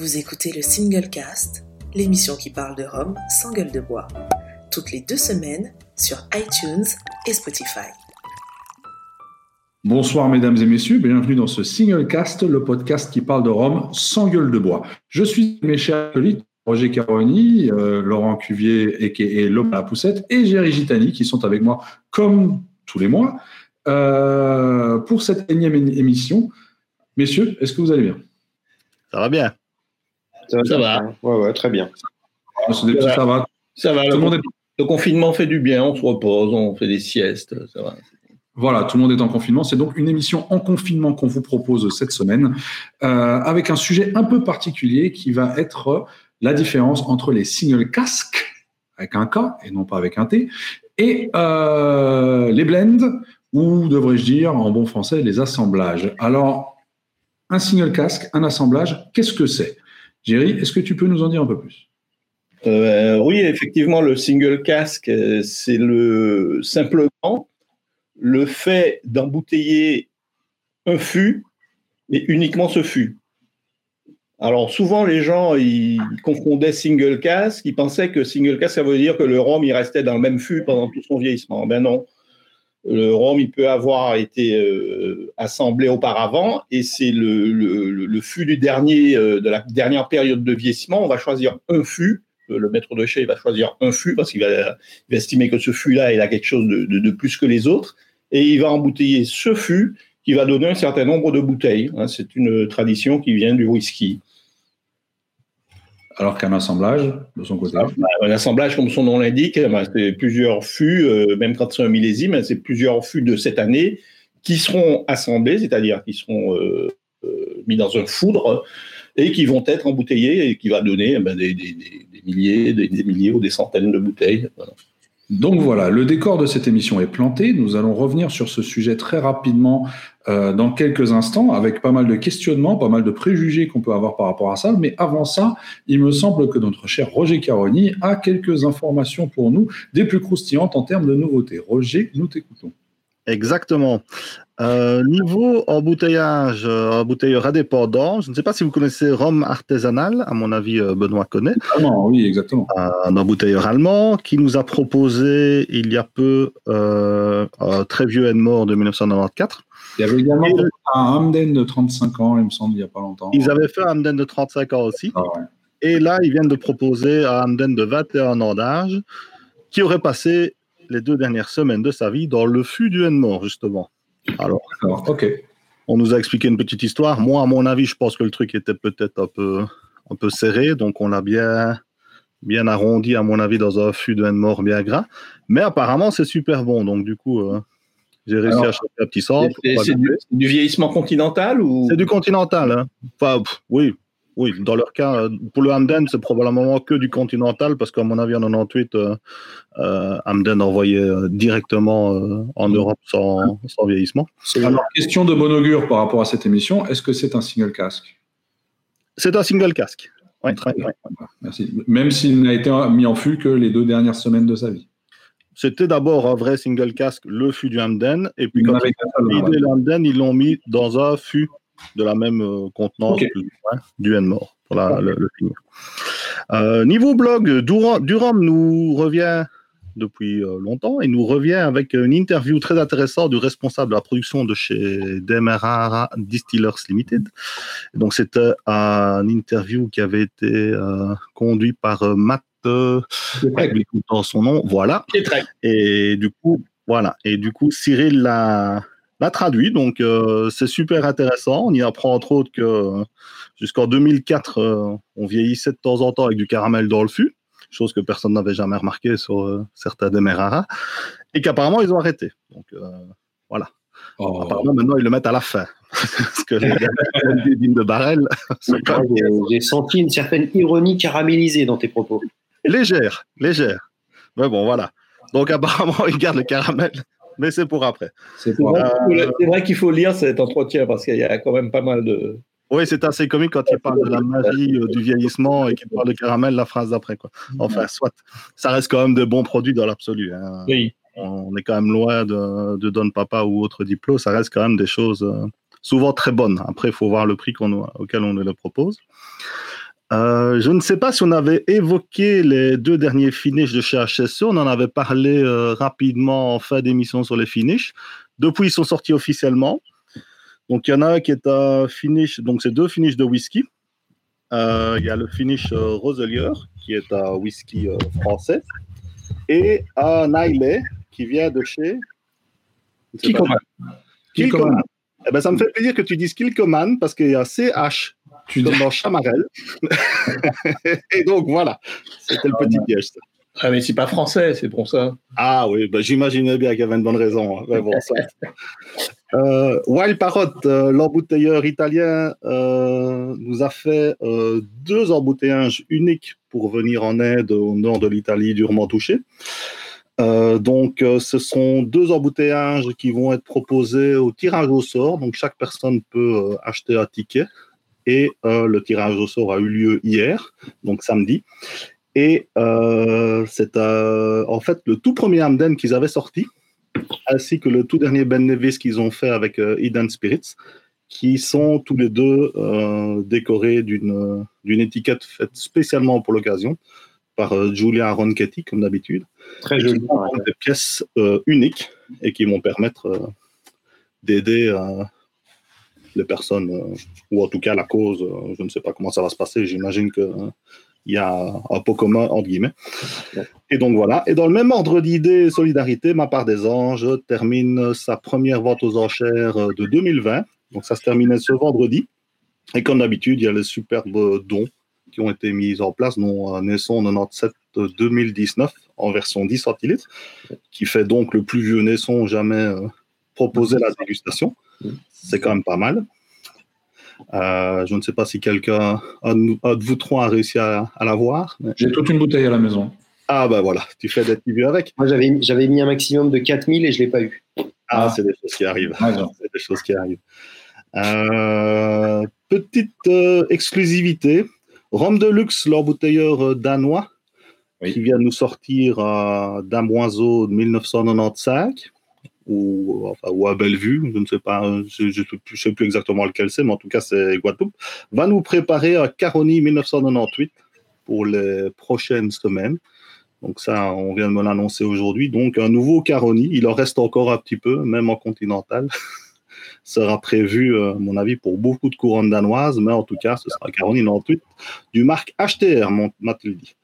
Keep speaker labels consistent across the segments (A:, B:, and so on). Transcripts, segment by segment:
A: Vous écoutez le Single Cast, l'émission qui parle de Rome sans gueule de bois, toutes les deux semaines sur iTunes et Spotify.
B: Bonsoir mesdames et messieurs, bienvenue dans ce Single Cast, le podcast qui parle de Rome sans gueule de bois. Je suis mes chers collègues Roger Caroni, euh, Laurent Cuvier et, et La Poussette et Géry Gitani qui sont avec moi comme tous les mois euh, pour cette énième émission. Messieurs, est-ce que vous allez bien?
C: Ça va bien.
D: Ça, va. Ouais, ouais, très bien.
B: Ah, ça, va.
C: Ça va. le, confinement fait du bien, on se repose, on fait des siestes. Ça va.
B: Voilà, tout le monde est en confinement. C'est donc une émission en confinement qu'on vous propose cette semaine, euh, avec un sujet un peu particulier qui va être la différence entre les single casques, avec un K et non pas avec un T, et euh, les blends, ou devrais-je dire en bon français, les assemblages. Alors, un single casque, un assemblage, qu'est-ce que c'est? Jerry, est-ce que tu peux nous en dire un peu plus?
C: Euh, Oui, effectivement, le single casque, euh, c'est le simplement le fait d'embouteiller un fût, et uniquement ce fût. Alors souvent les gens ils confondaient single casque, ils pensaient que single casque ça veut dire que le rhum il restait dans le même fût pendant tout son vieillissement. Ben non, le rhum il peut avoir été euh, assemblé auparavant et c'est le, le, fût du dernier euh, de la dernière période de vieillissement. On va choisir un fût. Le maître de chez va choisir un fût parce qu'il va, estimer que ce fût-là il a quelque chose de, de, plus que les autres et il va embouteiller ce fût qui va donner un certain nombre de bouteilles. Hein. c'est une tradition qui vient du whisky
B: alors qu'un assemblage, de son côté.
C: Un assemblage, comme son nom l'indique, bah, c'est plusieurs fûts, euh, même quand c'est un millésime, hein, c'est plusieurs fûts de cette année qui seront assemblés, c'est-à-dire qui seront euh, euh, mis dans un foudre et qui vont être embouteillés et qui va donner eh ben, des, milliers, des, milliers ou des centaines de bouteilles.
B: Donc voilà, le décor de cette émission est planté. Nous allons revenir sur ce sujet très rapidement euh, dans quelques instants, avec pas mal de questionnements, pas mal de préjugés qu'on peut avoir par rapport à ça. Mais avant ça, il me semble que notre cher Roger Caroni a quelques informations pour nous, des plus croustillantes en termes de nouveautés. Roger, nous t'écoutons.
E: Exactement. Euh, niveau embouteillage, euh, embouteilleur indépendant, je ne sais pas si vous connaissez Rome Artisanal, à mon avis, euh, Benoît connaît.
B: Ah non, oui, exactement.
E: Un embouteilleur allemand qui nous a proposé il y a peu un très vieux Edmore de 1994.
B: Il y avait également un Hamden de 35 ans, il me semble, il n'y a pas longtemps.
E: Ils avaient fait un Hamden de 35 ans aussi. Ah Et là, ils viennent de proposer un Hamden de 21 ans d'âge qui aurait passé les deux dernières semaines de sa vie dans le fût du Edmore, justement. Alors,
B: ok.
E: On nous a expliqué une petite histoire. Moi, à mon avis, je pense que le truc était peut-être un peu, un peu serré, donc on l'a bien, bien arrondi, à mon avis, dans un fût de mort bien gras. Mais apparemment, c'est super bon. Donc, du coup, euh, j'ai réussi à choper un petit sort.
C: C'est du, vieillissement continental ou?
E: C'est du continental. Hein. Enfin, oui, oui, dans leur cas, euh, pour le Hamden, c'est probablement que du continental, parce qu'à mon avis, en 98, euh, euh, Hamden envoyait euh, directement en Europe sans, vieillissement.
B: Alors, question de bon augure par rapport à cette émission, est-ce que c'est un single casque?
E: C'est un single casque.
B: Oui, très bien. Merci. Même s'il n'a été mis en fût que les deux dernières semaines de sa vie.
E: C'était d'abord un vrai single casque, le fût du Hamden, et puis quand ils ont mis le Hamden, ils l'ont mis dans un fût de la même euh, contenance du N-Mort pour le, finir. Euh, niveau blog, Durham nous revient depuis euh, longtemps et nous revient avec une interview très intéressante du responsable de la production de chez Demerara Distillers Limited. Donc c'était un interview qui avait été conduit par Matt dans son nom, voilà. Et du coup, voilà. Et du coup, Cyril l'a l'a traduit. Donc, euh, c'est super intéressant. On y apprend entre autres que euh, jusqu'en 2004, euh, on vieillissait de temps en temps avec du caramel dans le fût, chose que personne n'avait jamais remarqué sur certains Demerara, et qu'apparemment, ils ont arrêté. Donc, voilà. Oh. Apparemment, maintenant, ils le mettent à la fin. Parce que les
D: de barrel. J'ai senti une certaine ironie caramélisée dans tes propos.
E: Légère, légère. Mais bon, voilà. Donc, apparemment, ils gardent le caramel mais c'est pour après.
C: C'est vrai, qu'il faut lire cet entretien parce qu'il y a quand même pas mal de.
E: Oui, c'est assez comique quand il parle de la magie euh, du vieillissement et qu'il parle de caramel la phrase d'après. Quoi. Enfin, soit. Ça reste quand même de bons produits dans l'absolu. Hein.
C: Oui.
E: On est quand même loin de, de Don Papa ou autre diplôme. Ça reste quand même des choses euh, souvent très bonnes. Après, il faut voir le prix auquel on nous le propose. Euh, je ne sais pas si on avait évoqué les deux derniers finishes de chez HSE. On en avait parlé euh, rapidement en fin d'émission sur les finishes. Depuis, ils sont sortis officiellement. Donc, il y en a un qui est un finish, donc c'est deux finishes de whisky. Euh, il y a le finish Roselier, qui est un whisky français, et un Islay qui vient de chez.
B: Kilcoman.
E: Kilcoman. Eh ben, ça me fait plaisir que tu dises Kilcoman parce qu'il y a CH tu comme dans Chamarel. et donc voilà, c'était le petit piège.
C: Ah, mais c'est pas français, c'est pour ça.
E: Ah oui, bah, j'imaginais bien qu'il y avait une bonne raison. Hein. bon, euh, Wild Parrot, euh, l'embouteilleur italien, euh, nous a fait deux embouteillages uniques pour venir en aide au nord de l'Italie durement touché. donc, ce sont deux embouteillages qui vont être proposés au tirage au sort. Donc, chaque personne peut acheter un ticket et euh, le tirage au sort a eu lieu hier, donc samedi. Et euh, c'est euh, en fait le tout premier Hamden qu'ils avaient sorti, ainsi que le tout dernier Ben Nevis qu'ils ont fait avec Eden Spirits, qui sont tous les deux décorés d'une étiquette faite spécialement pour l'occasion par Julia Ronchetti, comme d'habitude.
D: Très joli.
E: Des pièces uniques et qui vont permettre d'aider les personnes, euh, ou en tout cas la cause, euh, je ne sais pas comment ça va se passer, j'imagine qu'il euh, y a un pot commun, entre guillemets. Et donc voilà. Et dans le même ordre d'idée, Solidarité, ma part des anges, termine sa première vente aux enchères de 2020. Donc ça se terminait ce vendredi. Et comme d'habitude, il y a les superbes dons qui ont été mis en place, dont Naisson 97 2019 en version 10 centilitres, qui fait donc le plus vieux Naisson jamais proposé à la dégustation. C'est quand même pas mal. Euh, je ne sais pas si quelqu'un, un, de vous trois, a réussi à, à l'avoir.
B: J'ai toute une bouteille à la maison.
E: Ah ben voilà, tu fais des petits avec.
D: Moi j'avais mis un maximum de 4000 et je ne l'ai pas eu.
E: Ah, c'est des choses qui arrivent. c'est des choses qui arrivent. Euh, petite euh, exclusivité. Rome de luxe, leur bouteilleur danois, qui vient nous sortir d'Amoiseau de 1995 ou, enfin, ou à Bellevue, je ne sais pas, je ne sais, plus exactement lequel c'est, mais en tout cas c'est Guadeloupe, va nous préparer un Caroni 1998 pour les prochaines semaines. Donc ça, on vient de me l'annoncer aujourd'hui. Donc un nouveau Caroni, il en reste encore un petit peu, même en continental. sera prévu, euh, à mon avis, pour beaucoup de couronnes danoises, mais en tout cas, ce sera un Caroni 98 du marque HTR, m'a-t-il dit.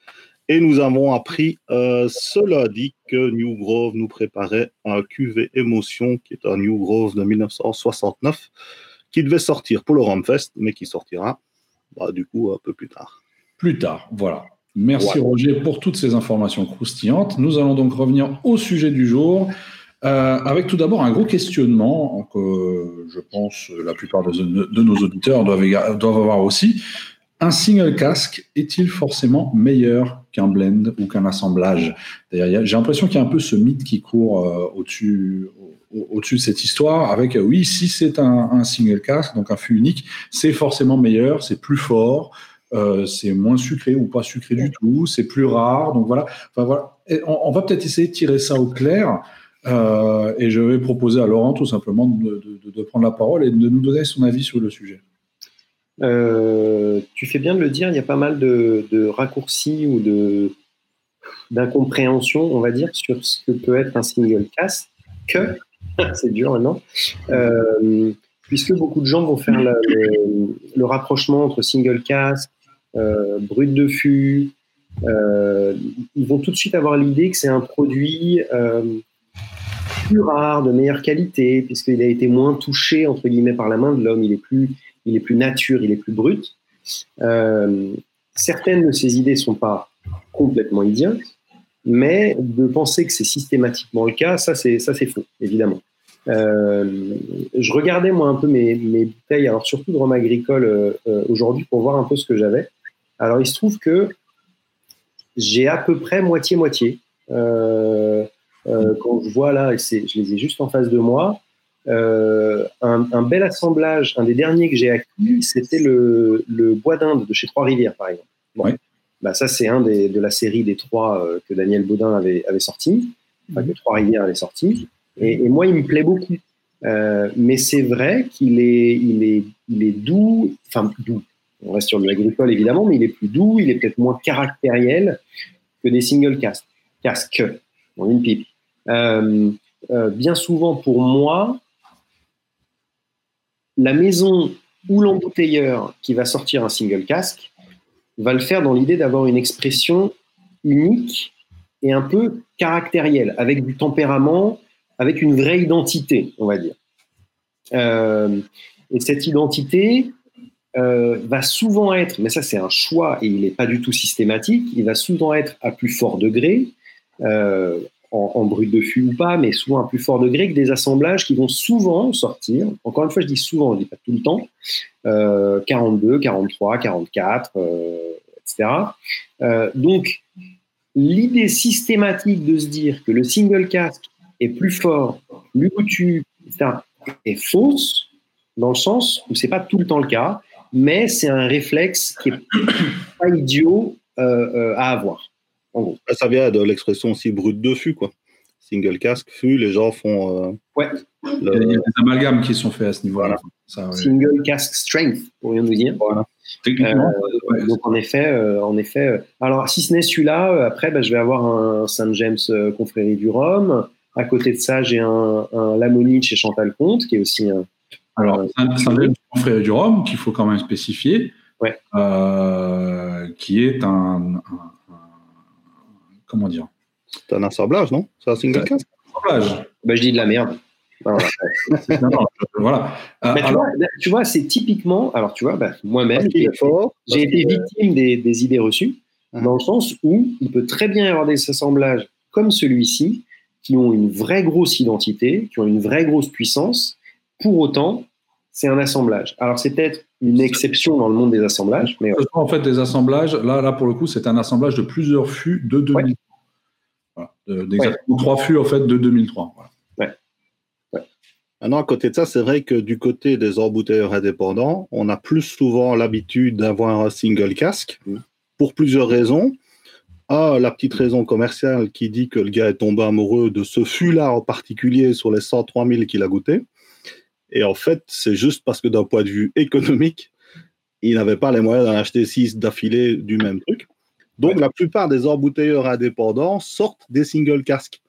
E: Et nous avons appris euh, cela dit que New Grove nous préparait un QV Émotion, qui est un New Grove de 1969, qui devait sortir pour le Ramfest, mais qui sortira bah, du coup un peu plus tard.
B: Plus tard, voilà. Merci Roger pour toutes ces informations croustillantes. Nous allons donc revenir au sujet du jour. Euh, avec tout d'abord un gros questionnement que je pense la plupart de, de nos auditeurs doivent, doivent avoir aussi. Un single casque est-il forcément meilleur qu'un blend ou qu'un assemblage? D'ailleurs, j'ai l'impression qu'il y a un peu ce mythe qui court euh, au-dessus au de cette histoire avec, euh, oui, si c'est un, single casque, donc un fût unique, c'est forcément meilleur, c'est plus fort, euh, c'est moins sucré ou pas sucré du tout, c'est plus rare. Donc voilà, enfin, voilà. on, va peut-être essayer de tirer ça au clair. et je vais proposer à Laurent tout simplement de prendre la parole et de nous donner son avis sur le sujet.
D: Euh, tu fais bien de le dire, il y a pas mal de, raccourcis ou de d'incompréhension, on va dire, sur ce que peut être un single cast, que, c'est dur maintenant, euh, puisque beaucoup de gens vont faire le, rapprochement entre single cast, euh, brut de fût, ils vont tout de suite avoir l'idée que c'est un produit plus rare, de meilleure qualité, puisqu'il a été moins touché, entre guillemets, par la main de l'homme, il est plus il est plus nature, il est plus brut. Euh, certaines de ces idées ne sont pas complètement idiotes, mais de penser que c'est systématiquement le cas, ça c'est faux, évidemment. Euh, je regardais moi un peu mes, mes bouteilles, alors surtout de rhum agricole euh, aujourd'hui pour voir un peu ce que j'avais. Alors il se trouve que j'ai à peu près moitié-moitié. quand je vois là, je les ai juste en face de moi, euh, un, bel assemblage, un des derniers que j'ai acquis, c'était le, bois d'Inde de chez Trois-Rivières, par exemple. Bah, ça, c'est un des, de la série des trois euh, que Daniel Baudin avait, avait sorti, enfin, que Trois-Rivières avait sorti. Et, moi, il me plaît beaucoup. Euh, mais c'est vrai qu'il est, il est, il est doux, enfin doux. On reste sur l'agricole évidemment, mais il est plus doux, il est peut-être moins caractériel que des single casques, casques dans une pipe. Euh, euh, bien souvent, pour moi, la maison ou l'embouteilleur qui va sortir un single casque va le faire dans l'idée d'avoir une expression unique et un peu caractérielle, avec du tempérament, avec une vraie identité, on va dire. Euh, et cette identité euh, va souvent être, mais ça c'est un choix et il n'est pas du tout systématique, il va souvent être à plus fort degré, euh, en, brut de fût ou pas, mais souvent à plus fort degré que des assemblages qui vont souvent sortir, encore une fois je dis souvent, je dis pas tout le temps, 42, 43, 44, etc. donc l'idée systématique de se dire que le single casque est plus fort, plus est fausse, dans le sens où c'est pas tout le temps le cas, mais c'est un réflexe qui est pas idiot euh, euh, à avoir.
E: En gros. Ça vient de l'expression aussi brute de fût, quoi. Single casque, fût, les gens font. Euh,
D: ouais.
B: Il y a des amalgames qui sont faits à ce niveau-là.
D: Single casque strength, pourrions nous dire. Voilà. donc en effet, en effet. alors si ce n'est celui-là, après, bah, je vais avoir un Saint James Confrérie du Rhum. À côté de ça, j'ai un, un Lamoni chez Chantal Comte, qui est aussi un.
B: Alors, un frère du Rhum qu'il faut quand même spécifier,
D: ouais.
B: euh, qui est un, comment dire
E: C'est un assemblage, non? C'est un single cast?
D: assemblage. Bah, je dis de la merde. Voilà.
B: voilà.
D: Euh, tu, vois, tu, vois, c'est typiquement. Alors, tu vois, bah, moi-même, j'ai été victime des, des, idées reçues, uh-huh. dans le sens où il peut très bien y avoir des assemblages comme celui-ci, qui ont une vraie grosse identité, qui ont une vraie grosse puissance. Pour autant, c'est un assemblage. Alors, c'est peut-être une exception dans le monde des assemblages. Mais
B: En fait, des assemblages, là, là pour le coup, c'est un assemblage de plusieurs fûts de 2003. trois fûts, en fait, de 2003.
D: Ouais.
E: Maintenant, à côté de ça, c'est vrai que du côté des embouteilleurs indépendants, on a plus souvent l'habitude d'avoir un single casque mm. pour plusieurs raisons. Ah, la petite raison commerciale qui dit que le gars est tombé amoureux de ce fût-là en particulier sur les 103 000 qu'il a goûté. Et en fait, c'est juste parce que d'un point de vue économique, il n'avait pas les moyens d'en acheter 6 d'affilée du même truc. Donc, la plupart des embouteilleurs indépendants sortent des single casques.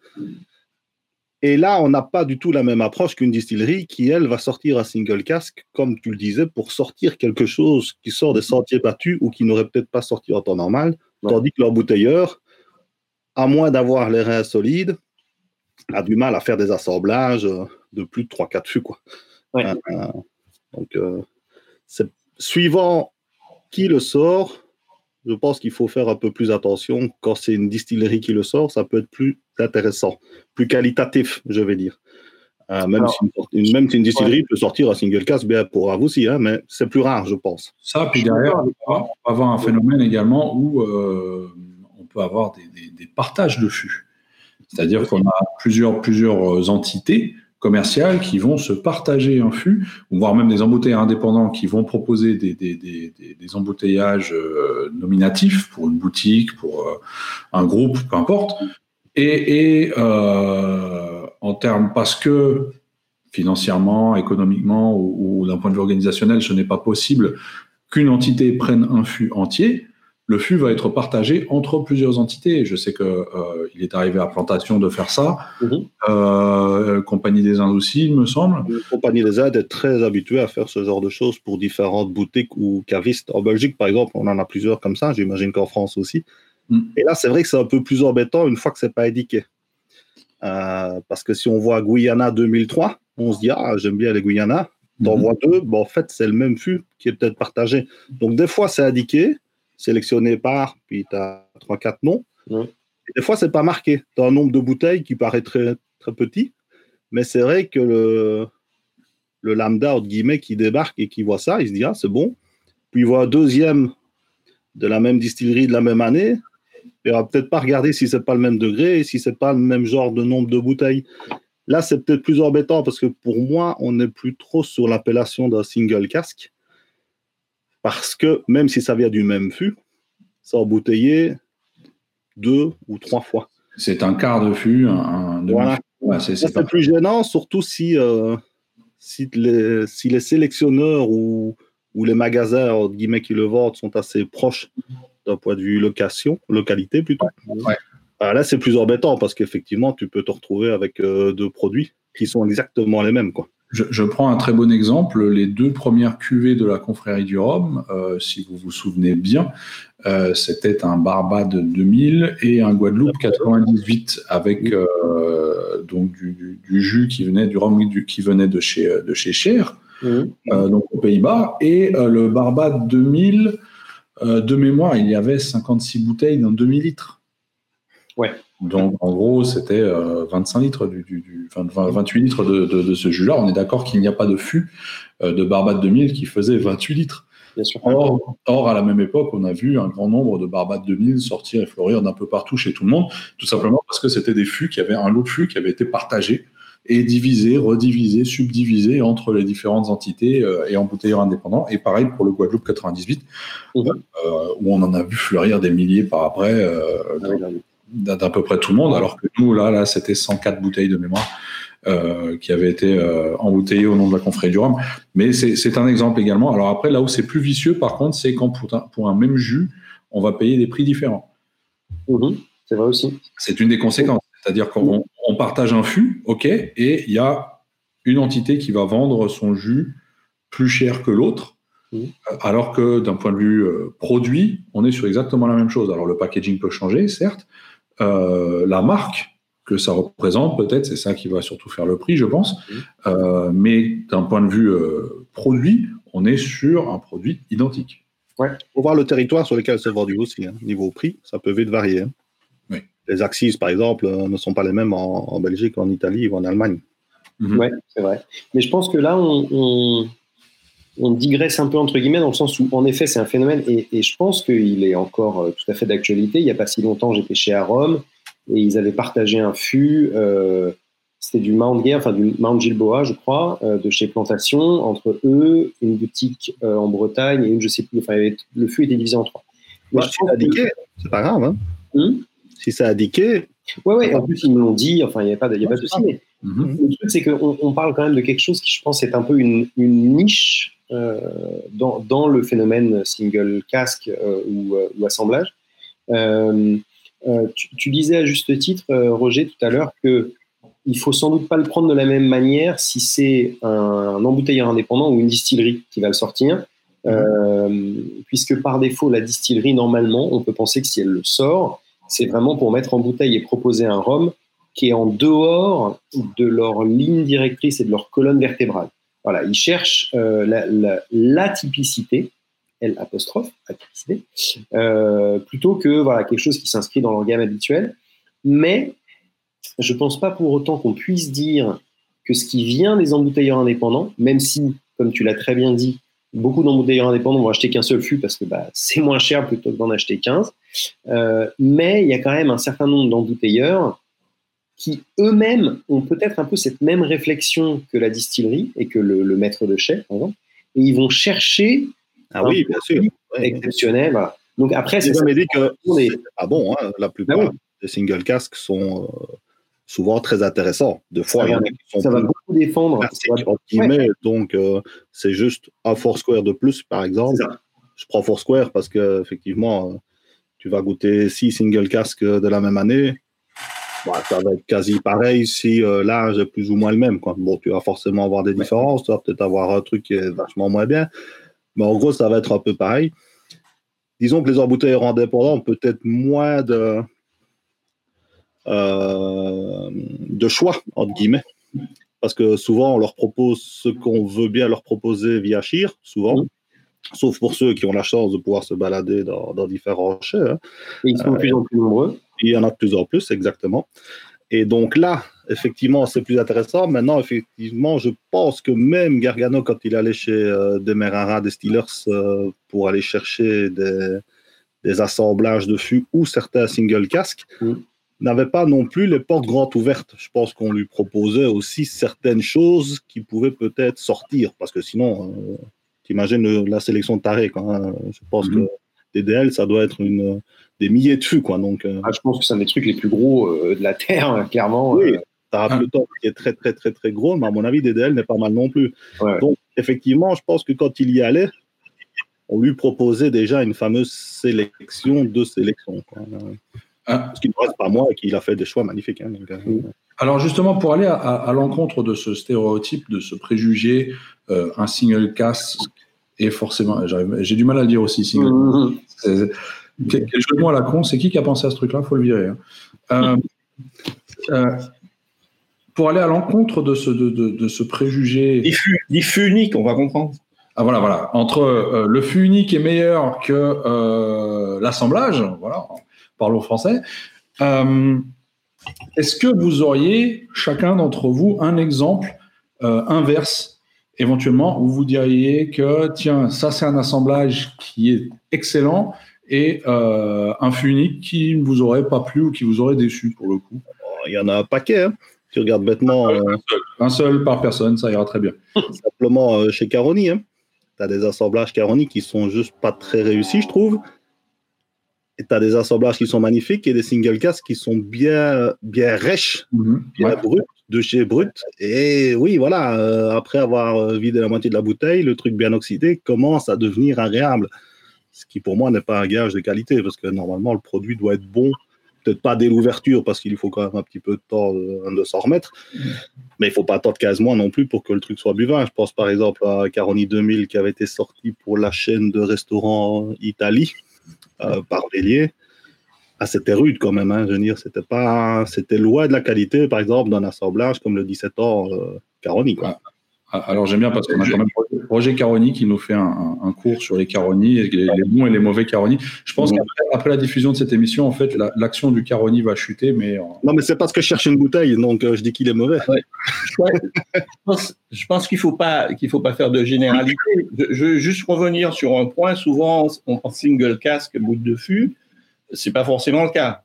E: Et là, on n'a pas du tout la même approche qu'une distillerie qui, elle, va sortir un single casque, comme tu le disais, pour sortir quelque chose qui sort des sentiers battus ou qui n'aurait peut-être pas sorti en temps normal. Tandis que l'embouteilleur, à moins d'avoir les reins solides, a du mal à faire des assemblages de plus de 3-4 fûts. Quoi. Euh, donc, euh, suivant qui le sort, je pense qu'il faut faire un peu plus attention. Quand c'est une distillerie qui le sort, ça peut être plus intéressant, plus qualitatif, je vais dire. Euh, même, si une, même, si une, distillerie peut sortir un single cast, bien pour vous aussi, hein, mais c'est plus rare, je pense.
B: Ça, puis derrière, on va avoir un phénomène également où euh, on peut avoir des, des, partages de fûts. C'est-à-dire qu'on a plusieurs, plusieurs entités commerciales qui vont se partager un fût, voire même des embouteillages indépendants qui vont proposer des, des, des, des embouteillages euh, nominatifs pour une boutique, pour un groupe, peu importe. Et, et euh, en termes, parce que financièrement, économiquement ou, d'un point de vue organisationnel, ce n'est pas possible qu'une entité prenne un fût entier, le fût va être partagé entre plusieurs entités. Je sais qu'il euh, est arrivé à Plantation de faire ça. Mhm. Euh, Compagnie des Indes aussi, il me semble.
E: La Compagnie des Indes est très habituée à faire ce genre de choses pour différentes boutiques ou cavistes. En Belgique, par exemple, on en a plusieurs comme ça. J'imagine qu'en France aussi. Mm. Et là, c'est vrai que c'est un peu plus embêtant une fois que c'est pas indiqué. Euh, parce que si on voit Guyana 2003, on se dit Ah, j'aime bien les Guyana. T'en mhm. vois deux, bon, en fait, c'est le même fût qui est peut-être partagé. Donc, des fois, c'est indiqué, sélectionné par, puis tu as 3-4 noms. des fois, c'est pas marqué. Tu as un nombre de bouteilles qui paraît très, très petit, mais c'est vrai que le, le lambda, entre guillemets, qui débarque et qui voit ça, il se dit Ah, c'est bon. Puis il voit un deuxième de la même distillerie de la même année, il va peut-être pas regarder si c'est pas le même degré et si c'est pas le même genre de nombre de bouteilles. Là, c'est peut-être plus embêtant parce que pour moi, on n'est plus trop sur l'appellation d'un single casque. Parce que même si ça vient du même fût, c'est embouteillé deux ou trois fois.
B: C'est un quart de fût. Un,
E: voilà. c'est plus gênant, surtout si, euh, si, les, si les sélectionneurs ou, les magasins entre guillemets qui le vendent sont assez proches d'un point de vue location, localité plutôt. Ah, là, c'est plus embêtant parce qu'effectivement, tu peux te retrouver avec euh, deux produits qui sont exactement les mêmes. Quoi.
B: Je, prends un très bon exemple. Les deux premières cuvées de la confrérie du Rhum, euh, si vous vous souvenez bien, euh, c'était un Barbade 2000 et un Guadeloupe 98 avec donc du, jus qui venait du rhum qui venait de chez de chez Cher, mmh. donc aux Pays-Bas, et le Barbade 2000 de mémoire, il y avait 56 bouteilles d'un demi litre.
D: Ouais.
B: Donc, en gros, c'était 25 euh, litres, du, 28 litres de, ce jus-là. On est d'accord qu'il n'y a pas de fût euh, de Barbade 2000 qui faisait 28 litres.
D: Bien sûr.
B: Or, à la même époque, on a vu un grand nombre de Barbade 2000 sortir et fleurir d'un peu partout chez tout le monde, tout simplement parce que c'était des fûts qui avaient un lot de fûts qui avait été partagé et divisé, redivisé, subdivisé entre les différentes entités euh, et embouteilleurs indépendants. Et pareil pour le Guadeloupe 98, mmh. où on en a vu fleurir des milliers par après. Ah d'à peu près tout le monde, alors que nous, là, là c'était 104 bouteilles de mémoire euh, qui avaient été euh, embouteillées au nom de la confrérie du rhum. Mais c'est un exemple également. Alors après, là où c'est plus vicieux, par contre, c'est quand pour un, pour un, même jus, on va payer des prix différents.
D: Mhm. c'est vrai aussi.
B: C'est une des conséquences. C'est-à-dire qu'on on partage un fût, OK, et il y a une entité qui va vendre son jus plus cher que l'autre. Mhm. Alors que d'un point de vue euh, produit, on est sur exactement la même chose. Alors le packaging peut changer, certes, euh, la marque que ça représente, peut-être, c'est ça qui va surtout faire le prix, je pense. Euh, mais d'un point de vue euh, produit, on est sur un produit identique.
E: Ouais. Faut voir le territoire sur lequel c'est vendu aussi. Hein. Niveau prix, ça peut vite varier. Hein.
B: Oui.
E: Les axes, par exemple, ne sont pas les mêmes en, Belgique, en Italie ou en Allemagne.
D: Mhm. Oui, c'est vrai. Mais je pense que là, on, on, digresse un peu entre guillemets dans le sens où, en effet, c'est un phénomène et, et je pense qu'il est encore tout à fait d'actualité. Il n'y a pas si longtemps, j'étais chez Arom et ils avaient partagé un fût. Euh, c'était du Mount enfin du Mount Gilboa, je crois, euh, de chez Plantation, entre eux, une boutique euh, en Bretagne et une, je sais plus, enfin, le fût était divisé en trois.
E: Si c'est indiqué, c'est pas grave. Hein. Hmm si c'est indiqué.
D: Ouais, ouais, en plus, ils me l'ont dit, enfin, il n'y a pas de, y a pas de souci. Mais mhm. le truc, c'est qu'on on parle quand même de quelque chose qui, je pense, est un peu une, une niche dans, dans, le phénomène single casque ou, ou, assemblage. Euh, tu, disais à juste titre, euh, Roger, tout à l'heure, que il faut sans doute pas le prendre de la même manière si c'est un, embouteilleur indépendant ou une distillerie qui va le sortir, euh, puisque par défaut, la distillerie, normalement, on peut penser que si elle le sort, c'est vraiment pour mettre en bouteille et proposer un rhum qui est en dehors de leur ligne directrice et de leur colonne vertébrale. Voilà, ils cherchent la, la, typicité L euh, plutôt que voilà, quelque chose qui s'inscrit dans leur gamme habituelle. Mais je ne pense pas pour autant qu'on puisse dire que ce qui vient des embouteilleurs indépendants, même si, comme tu l'as très bien dit, beaucoup d'embouteilleurs indépendants vont acheter qu'un seul fût parce que bah, c'est moins cher plutôt que d'en acheter 15. Euh, mais il y a quand même un certain nombre d'embouteilleurs qui eux-mêmes ont peut-être un peu cette même réflexion que la distillerie et que le, maître de chef, par exemple, et ils vont chercher
E: ah oui, bien sûr.
D: Exceptionnel. Voilà. Donc après,
E: c'est jamais dit que pas bon. Hein. La plupart ah des single casques sont euh, souvent très intéressants. De fois,
D: ça, va, ça va beaucoup défendre.
E: Donc, euh, c'est juste un Foursquare de plus, par exemple. Je prends Foursquare parce que effectivement, euh, tu vas goûter six single casques de la même année. Bah, ça va être quasi pareil si l'âge est plus ou moins le même. Quoi. Bon, tu vas forcément avoir des différences. Tu vas peut-être avoir un truc qui est vachement moins bien. Mais en gros, ça va être un peu pareil. Disons que les embouteilleurs indépendants ont peut-être moins de, euh, de choix, entre guillemets. Parce que souvent, on leur propose ce qu'on veut bien leur proposer via Chir, souvent. Sauf pour ceux qui ont la chance de pouvoir se balader dans, différents rochers. Hein.
D: Et ils sont de plus en plus nombreux.
E: Il y en a de plus en plus, exactement. Et donc là, effectivement, c'est plus intéressant. Maintenant, effectivement, je pense que même Gargano, quand il allait chez euh, Demerara, des Steelers, euh, pour aller chercher des, assemblages de fûts ou certains single casques, mm. n'avait pas non plus les portes grandes ouvertes. Je pense qu'on lui proposait aussi certaines choses qui pouvaient peut-être sortir, parce que sinon, euh, tu imagines la sélection de Tarek. Hein. Je pense mm-hmm. que DDL, ça doit être une des milliers de fûts, quoi. Donc,
D: euh, ah, je pense que c'est un des trucs les plus gros euh, de la Terre, hein, clairement.
E: Oui, euh. t'as le temps qui est très, très, très, très gros, mais à mon avis, DDL n'est pas mal non plus. Donc, effectivement, je pense que quand il y allait, on lui proposait déjà une fameuse sélection de sélection. Ah. Ce qui ne reste pas moi et qu'il a fait des choix magnifiques. Hein,
B: Alors justement, pour aller à, l'encontre de ce stéréotype, de ce préjugé, euh, un single cast est forcément, j'ai du mal à le dire aussi, single. Mmh. Quel, jeu de mots à la con, c'est qui qui a pensé à ce truc-là Faut le virer. Hein. Euh, pour aller à l'encontre de ce, de, ce préjugé.
C: Diffus, unique, on va comprendre.
B: Ah voilà, voilà. Entre le fût unique est meilleur que l'assemblage, voilà, parlons français. Euh, est-ce que vous auriez, chacun d'entre vous, un exemple euh, inverse, éventuellement, où vous diriez que, tiens, ça c'est un assemblage qui est excellent et euh, un fût unique qui ne vous aurait pas plu ou qui vous aurait déçu pour le coup
E: Il y en a un paquet. Hein. Tu regardes bêtement.
B: Un seul, par personne, ça ira très bien.
E: Simplement chez Caroni. Hein. Tu as des assemblages Caroni qui sont juste pas très réussis, je trouve. Et tu as des assemblages qui sont magnifiques et des single casques qui sont bien, bien rêches, mhm. bien de chez Brut. Et oui, voilà, euh, après avoir euh, vidé la moitié de la bouteille, le truc bien oxydé commence à devenir agréable. Ce qui pour moi n'est pas un gage de qualité parce que normalement le produit doit être bon. Peut-être pas dès l'ouverture parce qu'il faut quand même un petit peu de temps de, de s'en remettre. Mhm. Mais il faut pas attendre 15 mois non plus pour que le truc soit buvin. Je pense par exemple à Caroni 2000 qui avait été sorti pour la chaîne de restaurants Italie euh, par Bélier. Ah, c'était rude quand même, hein, je veux dire, c'était pas, c'était loin de la qualité, par exemple, d'un assemblage comme le 17 ans euh, Caroni. Quoi.
B: Ah, alors j'aime bien parce qu'on a quand même Roger Caroni qui nous fait un, cours sur les Caroni, les, les, bons et les mauvais Caroni. Je pense qu'après la diffusion de cette émission, en fait, l'action du Caroni va chuter, mais
E: non, mais c'est parce que je cherche une bouteille, donc euh, je dis qu'il est mauvais.
C: je pense, qu'il faut pas qu'il faut pas faire de généralité. Je, veux juste revenir sur un point. Souvent, on pense single casque, bout de fût. C'est pas forcément le cas.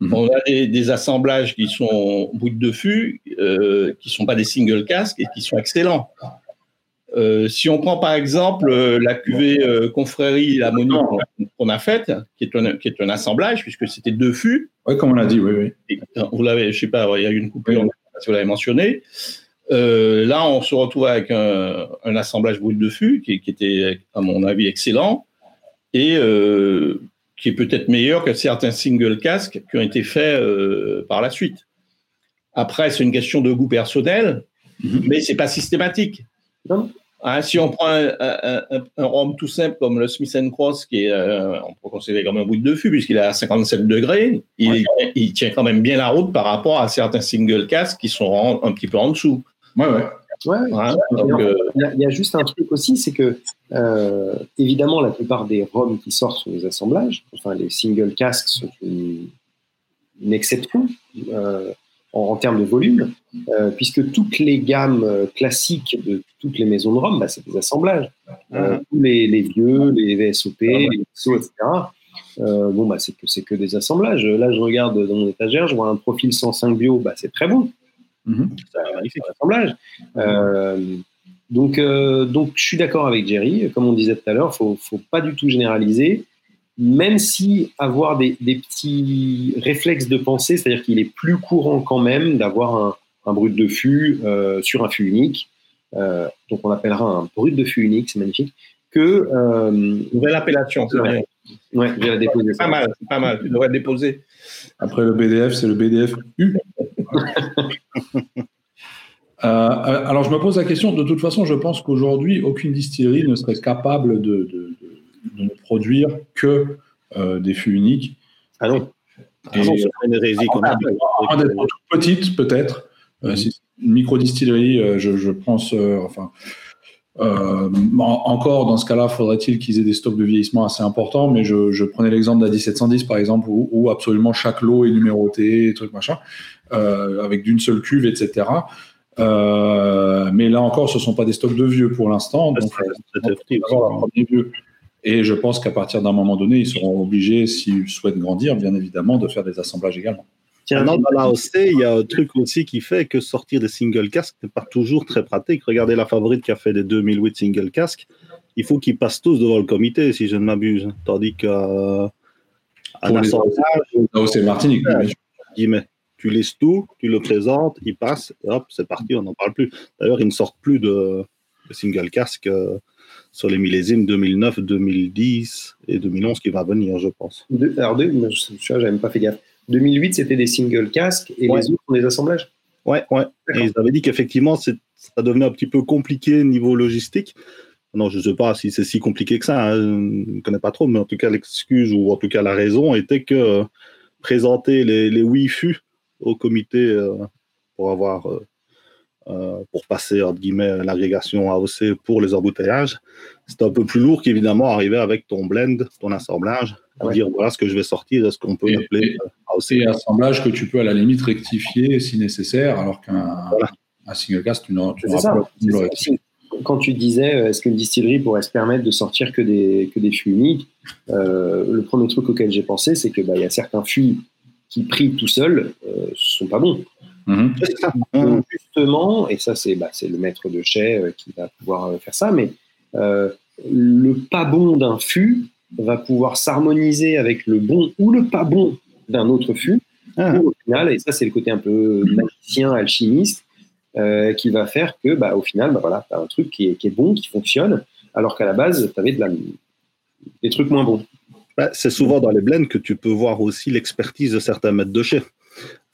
C: Mhm. On a des, assemblages qui sont bout de fût, euh, qui sont pas des single casques et qui sont excellents. Euh, si on prend par exemple euh, la cuvée euh, confrérie la Monique qu'on a faite, qui est un, qui est un assemblage puisque c'était deux fûts.
B: Oui, comme on l'a dit, oui, oui.
C: vous l'avez, je sais pas, il y a eu une coupure, si vous l'avez mentionné. là, on se retrouve avec un, assemblage bout de fût qui, qui, était, à mon avis, excellent et qui est peut-être meilleur que certains single casques qui ont été faits euh, par la suite. Après, c'est une question de goût personnel, mhm. mais c'est pas systématique. Hein, si on prend un, un, rhum tout simple comme le Smith Cross, qui est, euh, on peut considérer comme un bout de fût puisqu'il est à 57 degrés, il, il, tient quand même bien la route par rapport à certains single casques qui sont un petit peu en dessous.
B: Ouais, ouais.
D: Ouais, euh, il, y a, juste un truc aussi, c'est que euh, évidemment la plupart des ROM qui sortent sont des assemblages. Enfin, les single casques sont une, exception euh, en, termes de volume, puisque toutes les gammes classiques de toutes les maisons de ROM, bah, c'est des assemblages. tous les, vieux, les VSOP, les XO, etc. bon, bah, c'est que c'est que des assemblages. Là, je regarde dans mon étagère, je vois un profil 105 bio, bah, c'est très bon. Mhm. C'est un assemblage. Euh, donc, euh, donc, je suis d'accord avec Jerry. Comme on disait tout à l'heure, il ne faut, pas du tout généraliser, même si avoir des, petits réflexes de pensée, c'est-à-dire qu'il est plus courant quand même d'avoir un, brut de fût euh, sur un fût unique. donc, on appellera un brut de fût unique, c'est magnifique. Que,
C: Nouvelle appellation, c'est vrai.
D: Ouais, je vais la déposer.
C: Pas mal, pas mal. Tu devrais déposer.
B: Après le BDF, c'est le BDF U. Euh, alors, je me pose la question, de toute façon, je pense qu'aujourd'hui, aucune distillerie ne serait capable de, ne produire que euh, des fûts uniques.
E: Ah non.
B: Et, une hérésie petite, peut-être. Euh, une micro-distillerie, je, je, pense, enfin, euh, encore, dans ce cas-là, faudrait-il qu'ils aient des stocks de vieillissement assez importants, mais je, prenais l'exemple d'A 1710 par exemple, où, absolument chaque lot est numéroté, truc machin, euh, avec d'une seule cuve, etc. Euh, mais là encore, ce ne sont pas des stocks de vieux pour l'instant, donc vieux. Et je pense qu'à partir d'un moment donné, ils seront obligés, s'ils souhaitent grandir, bien évidemment, de faire des assemblages également.
E: Tiens, dans la il y a un truc aussi qui fait que sortir des single casques n'est pas toujours très pratique. Regardez la favorite qui a fait des 2008 single casques. Il faut qu'ils passent tous devant le comité, si je ne m'abuse. Tandis qu'à
B: l'assemblage. c'est Martinique.
E: Tu lises tout, tu le présentes, il passe, et hop, c'est parti, on n'en parle plus. D'ailleurs, ils ne sortent plus de, single casque sur les millésimes 2009, 2010 et 2011 qui va venir, je pense.
D: alors, deux, je n'avais même pas fait gaffe. 2008, c'était des single casques et les autres sont des assemblages
E: Ouais, ouais. Et ils avaient dit qu'effectivement, ça devenait un petit peu compliqué niveau logistique. Non, je ne sais pas si c'est si compliqué que ça, hein. je ne connais pas trop, mais en tout cas, l'excuse ou en tout cas la raison était que euh, présenter les, les Wi-Fi au comité euh, pour avoir euh, pour passer entre guillemets l'agrégation AOC pour les embouteillages, c'est un peu plus lourd qu'évidemment arriver avec ton blend, ton assemblage, à dire voilà ce que je vais sortir, est-ce qu'on peut l'appeler
B: AOC Et assemblage que tu peux à la limite rectifier si nécessaire, alors qu'un single cast, tu n'auras pas le
D: quand tu disais euh, est-ce qu'une distillerie pourrait se permettre de sortir que des, que des fûts uniques, euh, le premier truc auquel j'ai pensé, c'est qu'il bah, y a certains fûts qui, pris tout seuls, ne euh, sont pas bons. Mhm. justement, et ça, c'est bah, le maître de chai qui va pouvoir faire ça, mais le pas bon d'un fût va pouvoir s'harmoniser avec le bon ou le pas bon d'un autre fût. Ah. Au final, et ça, c'est le côté un peu magicien, alchimiste, euh, qui va faire que, bah, au final, bah, voilà, tu as un truc qui est, qui est, bon, qui fonctionne, alors qu'à la base, tu avais de la, des trucs moins bons.
E: Bah, c'est souvent dans les blends que tu peux voir aussi l'expertise de certains maîtres de chez.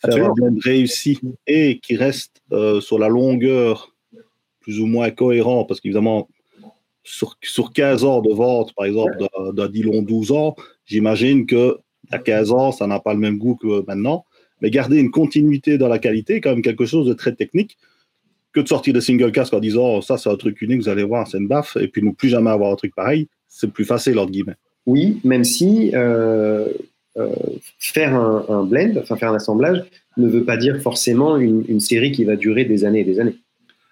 E: Faire un blend réussi et qui reste euh, sur la longueur plus ou moins cohérent, parce qu'évidemment, sur, sur 15 ans de vente, par exemple, d'un Dillon 12 ans, j'imagine que à 15 ans, ça n'a pas le même goût que maintenant. Mais garder une continuité dans la qualité quand même quelque chose de très technique que de sortir des single casques en disant oh, ça c'est un truc unique, vous allez voir, c'est une baffe, et puis ne plus jamais avoir un truc pareil, c'est plus facile entre guillemets.
D: Oui, même si euh, euh, faire un, blend, enfin faire un assemblage, ne veut pas dire forcément une, série qui va durer des années et des années.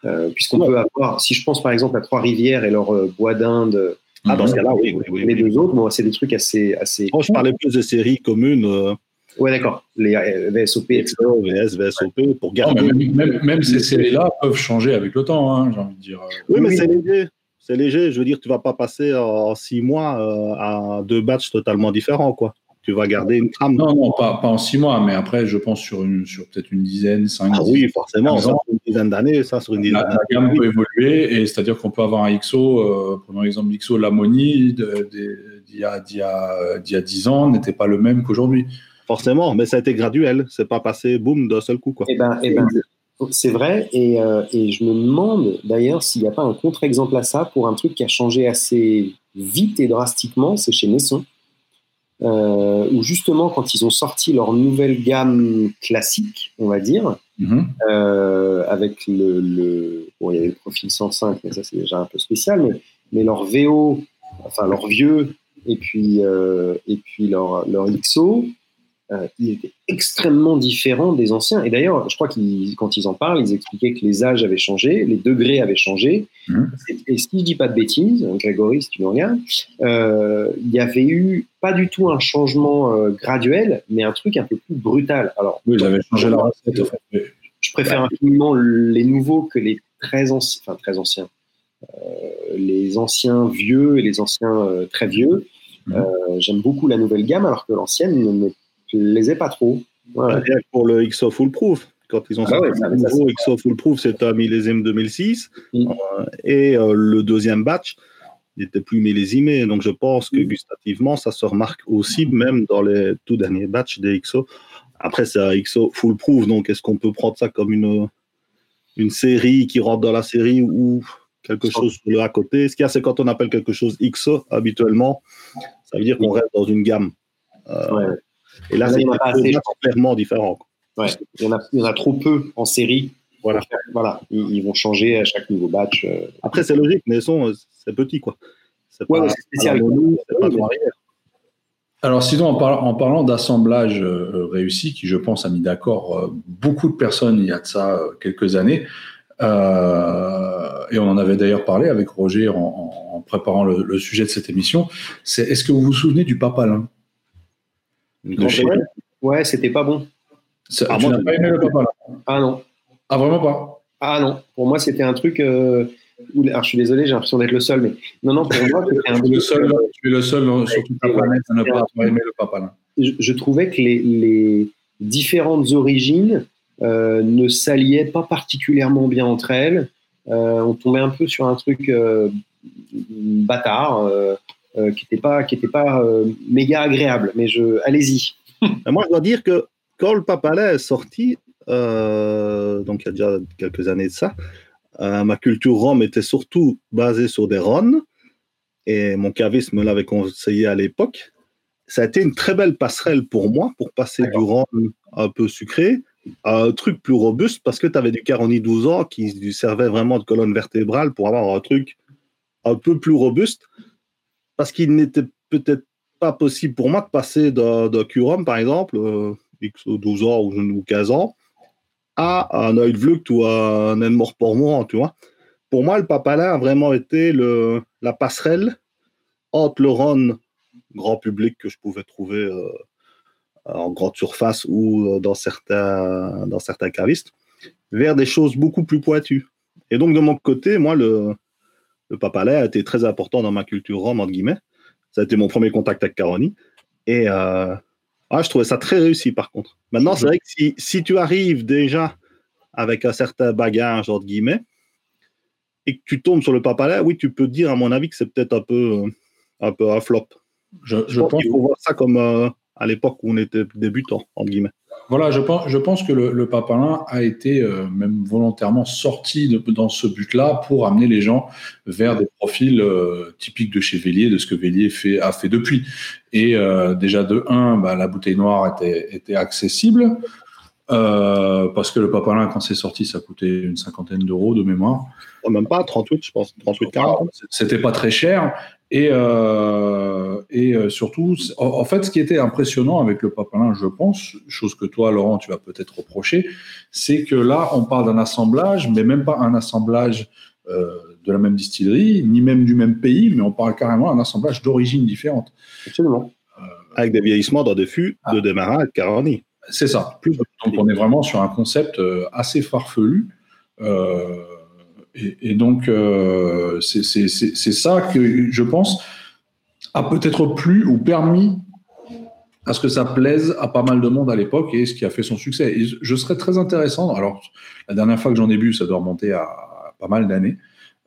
D: Euh, puisqu'on peut avoir, si je pense par exemple à Trois-Rivières et leur bois d'Inde,
E: ah, dans ce cas-là, oui, oui,
D: les deux autres, bon, c'est des trucs assez. assez
E: oh, je parlais plus de séries communes.
D: Oui, d'accord. Les VSOP,
E: VS, VSOP, pour garder.
B: même, ces séries-là peuvent changer avec le temps, hein, j'ai envie de dire.
E: Oui, mais c'est léger. C'est léger. Je veux dire, tu ne vas pas passer en six mois euh, à deux batchs totalement différents, quoi. Tu vas garder une trame.
B: Non, non, pas, pas en six mois, mais après, je pense sur, une, sur peut-être une dizaine, cinq.
E: Ah oui, forcément. Ça, une dizaine d'années, ça, sur une dizaine d'années.
B: La, gamme peut évoluer, et c'est-à-dire qu'on peut avoir un XO, euh, prenons l'exemple XO Lamoni, d'il y, a, y, a, 10 ans, n'était pas le même qu'aujourd'hui.
E: Forcément, mais ça a été graduel. C'est pas passé boum d'un seul coup. Quoi.
D: Eh ben, eh ben, c'est vrai. Euh, et, je me demande d'ailleurs s'il n'y a pas un contre-exemple à ça pour un truc qui a changé assez vite et drastiquement. C'est chez Nesson. Euh, où justement, quand ils ont sorti leur nouvelle gamme classique, on va dire, mm-hmm. euh, avec le, Bon, il y avait le profil 105, mais ça c'est déjà un peu spécial, mais, mais leur VO, enfin leur vieux, et puis, et puis leur, leur XO, euh, il était extrêmement différent des anciens. Et d'ailleurs, je crois qu'ils, quand ils en parlent, ils expliquaient que les âges avaient changé, les degrés avaient changé. Mmh. Et, si je dis pas de bêtises, Grégory, si tu me regardes, euh, il y avait eu pas du tout un changement euh, graduel, mais un truc un peu plus brutal. Alors,
B: oui, ils avaient changé la recette.
D: Je préfère infiniment les nouveaux que les très anciens, enfin très anciens, les anciens vieux et les anciens très vieux. Mmh. J'aime beaucoup la nouvelle gamme, alors que l'ancienne ne je les ai pas trop.
E: Pour le XO Foolproof, quand ils ont ah sorti le nouveau XO Foolproof, c'était un millésime 2006. Mm. Euh, et euh, le deuxième batch, il était plus millésimé. Donc je pense que mm. gustativement, ça se remarque aussi, même dans les tout derniers batchs des XO. Après, c'est un XO Foolproof, donc est-ce qu'on peut prendre ça comme une, une série qui rentre dans la série ou quelque chose sur le à côté? Ce qu'il y a, c'est quand on appelle quelque chose XO, habituellement, ça veut dire qu'on reste dans une gamme. Euh, et là, c'est clairement différent.
D: Ouais, il, y en a, il y en a trop peu en série. Voilà. voilà. Ils, vont changer à chaque nouveau batch. Euh.
E: Après, c'est logique, mais c'est petit, quoi.
D: C'est pas, spécial.
B: alors, sinon, en, en parlant d'assemblage euh, réussi, qui je pense a mis d'accord euh, beaucoup de personnes il y a de ça quelques années, et on en avait d'ailleurs parlé avec Roger en, préparant le, sujet de cette émission, c'est est-ce que vous vous souvenez du papalin?
D: Ouais, c'était pas bon.
B: ah, tu n'as pas aimé le papa
D: Ah non.
B: Ah vraiment pas
D: Ah non. Pour moi, c'était un truc. Euh, alors, je suis désolé, j'ai l'impression d'être le seul, mais non, non, pour moi,
B: c'était un truc. Le seul, tu es le seul sur toute la planète à ne pas avoir aimé le papa.
D: Je, trouvais que les, les différentes origines euh, ne s'alliaient pas particulièrement bien entre elles. on tombait un peu sur un truc bâtard qui n'était pas, qui était pas méga agréable. Mais je, allez-y.
E: Moi, je dois dire que quand le Papalais est sorti, donc il y a déjà quelques années de ça, ma culture rhum était surtout basée sur des rhônes et mon caviste me l'avait conseillé à l'époque. Ça a été une très belle passerelle pour moi pour passer du rhum un peu sucré à un truc plus robuste parce que tu avais du Caroni 12 ans qui servait vraiment de colonne vertébrale pour avoir un truc un peu plus robuste parce qu'il n'était peut-être pas possible pour moi de passer d'un Curum, par exemple, euh, X 12 ans ou 15 ans, à un Oil Vlucht ou un Enmore Pormont, tu vois pour moi, le Papalin a vraiment été la passerelle entre le Rhône grand public que je pouvais trouver euh, en grande surface ou euh, dans certains, dans certains cavistes, vers des choses beaucoup plus pointues. Et donc, de mon côté, moi, le, le Papalais a été très important dans ma culture rhum, entre guillemets. Ça a été mon premier contact avec Caroni. Et euh, ah, je trouvais ça très réussi, par contre. Maintenant, c'est vrai que si, si, tu arrives déjà avec un certain bagage, entre guillemets, et que tu tombes sur le papalais, oui, tu peux dire, à mon avis, que c'est peut-être un peu, euh, un peu un flop. Je, pense qu'il faut voir ça comme euh, à l'époque où on était débutant, entre guillemets.
B: Voilà, je pense, que le, le a été euh, même volontairement sorti dans ce but-là pour amener les gens vers des profils typiques de chez Vélier, de ce que Vélier fait, a fait depuis. Et déjà de 1, bah, la bouteille noire était accessible. Parce que le papalin, quand c'est sorti, ça coûtait une cinquantaine d'euros de mémoire.
E: Oh, même pas 38, je pense. 38, 40.
B: C'était pas très cher. Et, euh, et euh, surtout, en fait, ce qui était impressionnant avec le papalin, je pense, chose que toi, Laurent, tu vas peut-être reprocher, c'est que là, on parle d'un assemblage, mais même pas un assemblage euh, de la même distillerie, ni même du même pays, mais on parle carrément d'un assemblage d'origine différente.
E: Absolument. avec des vieillissements dans des fûts de ah. démarrage de Caroni.
B: C'est ça. Donc, on est vraiment sur un concept assez farfelu. Euh, et, donc, euh, c'est ça que je pense a peut-être plu ou permis à ce que ça plaise à pas mal de monde à l'époque et ce qui a fait son succès. Je serais très intéressant. Alors, la dernière fois que j'en ai bu, ça doit remonter à pas mal d'années.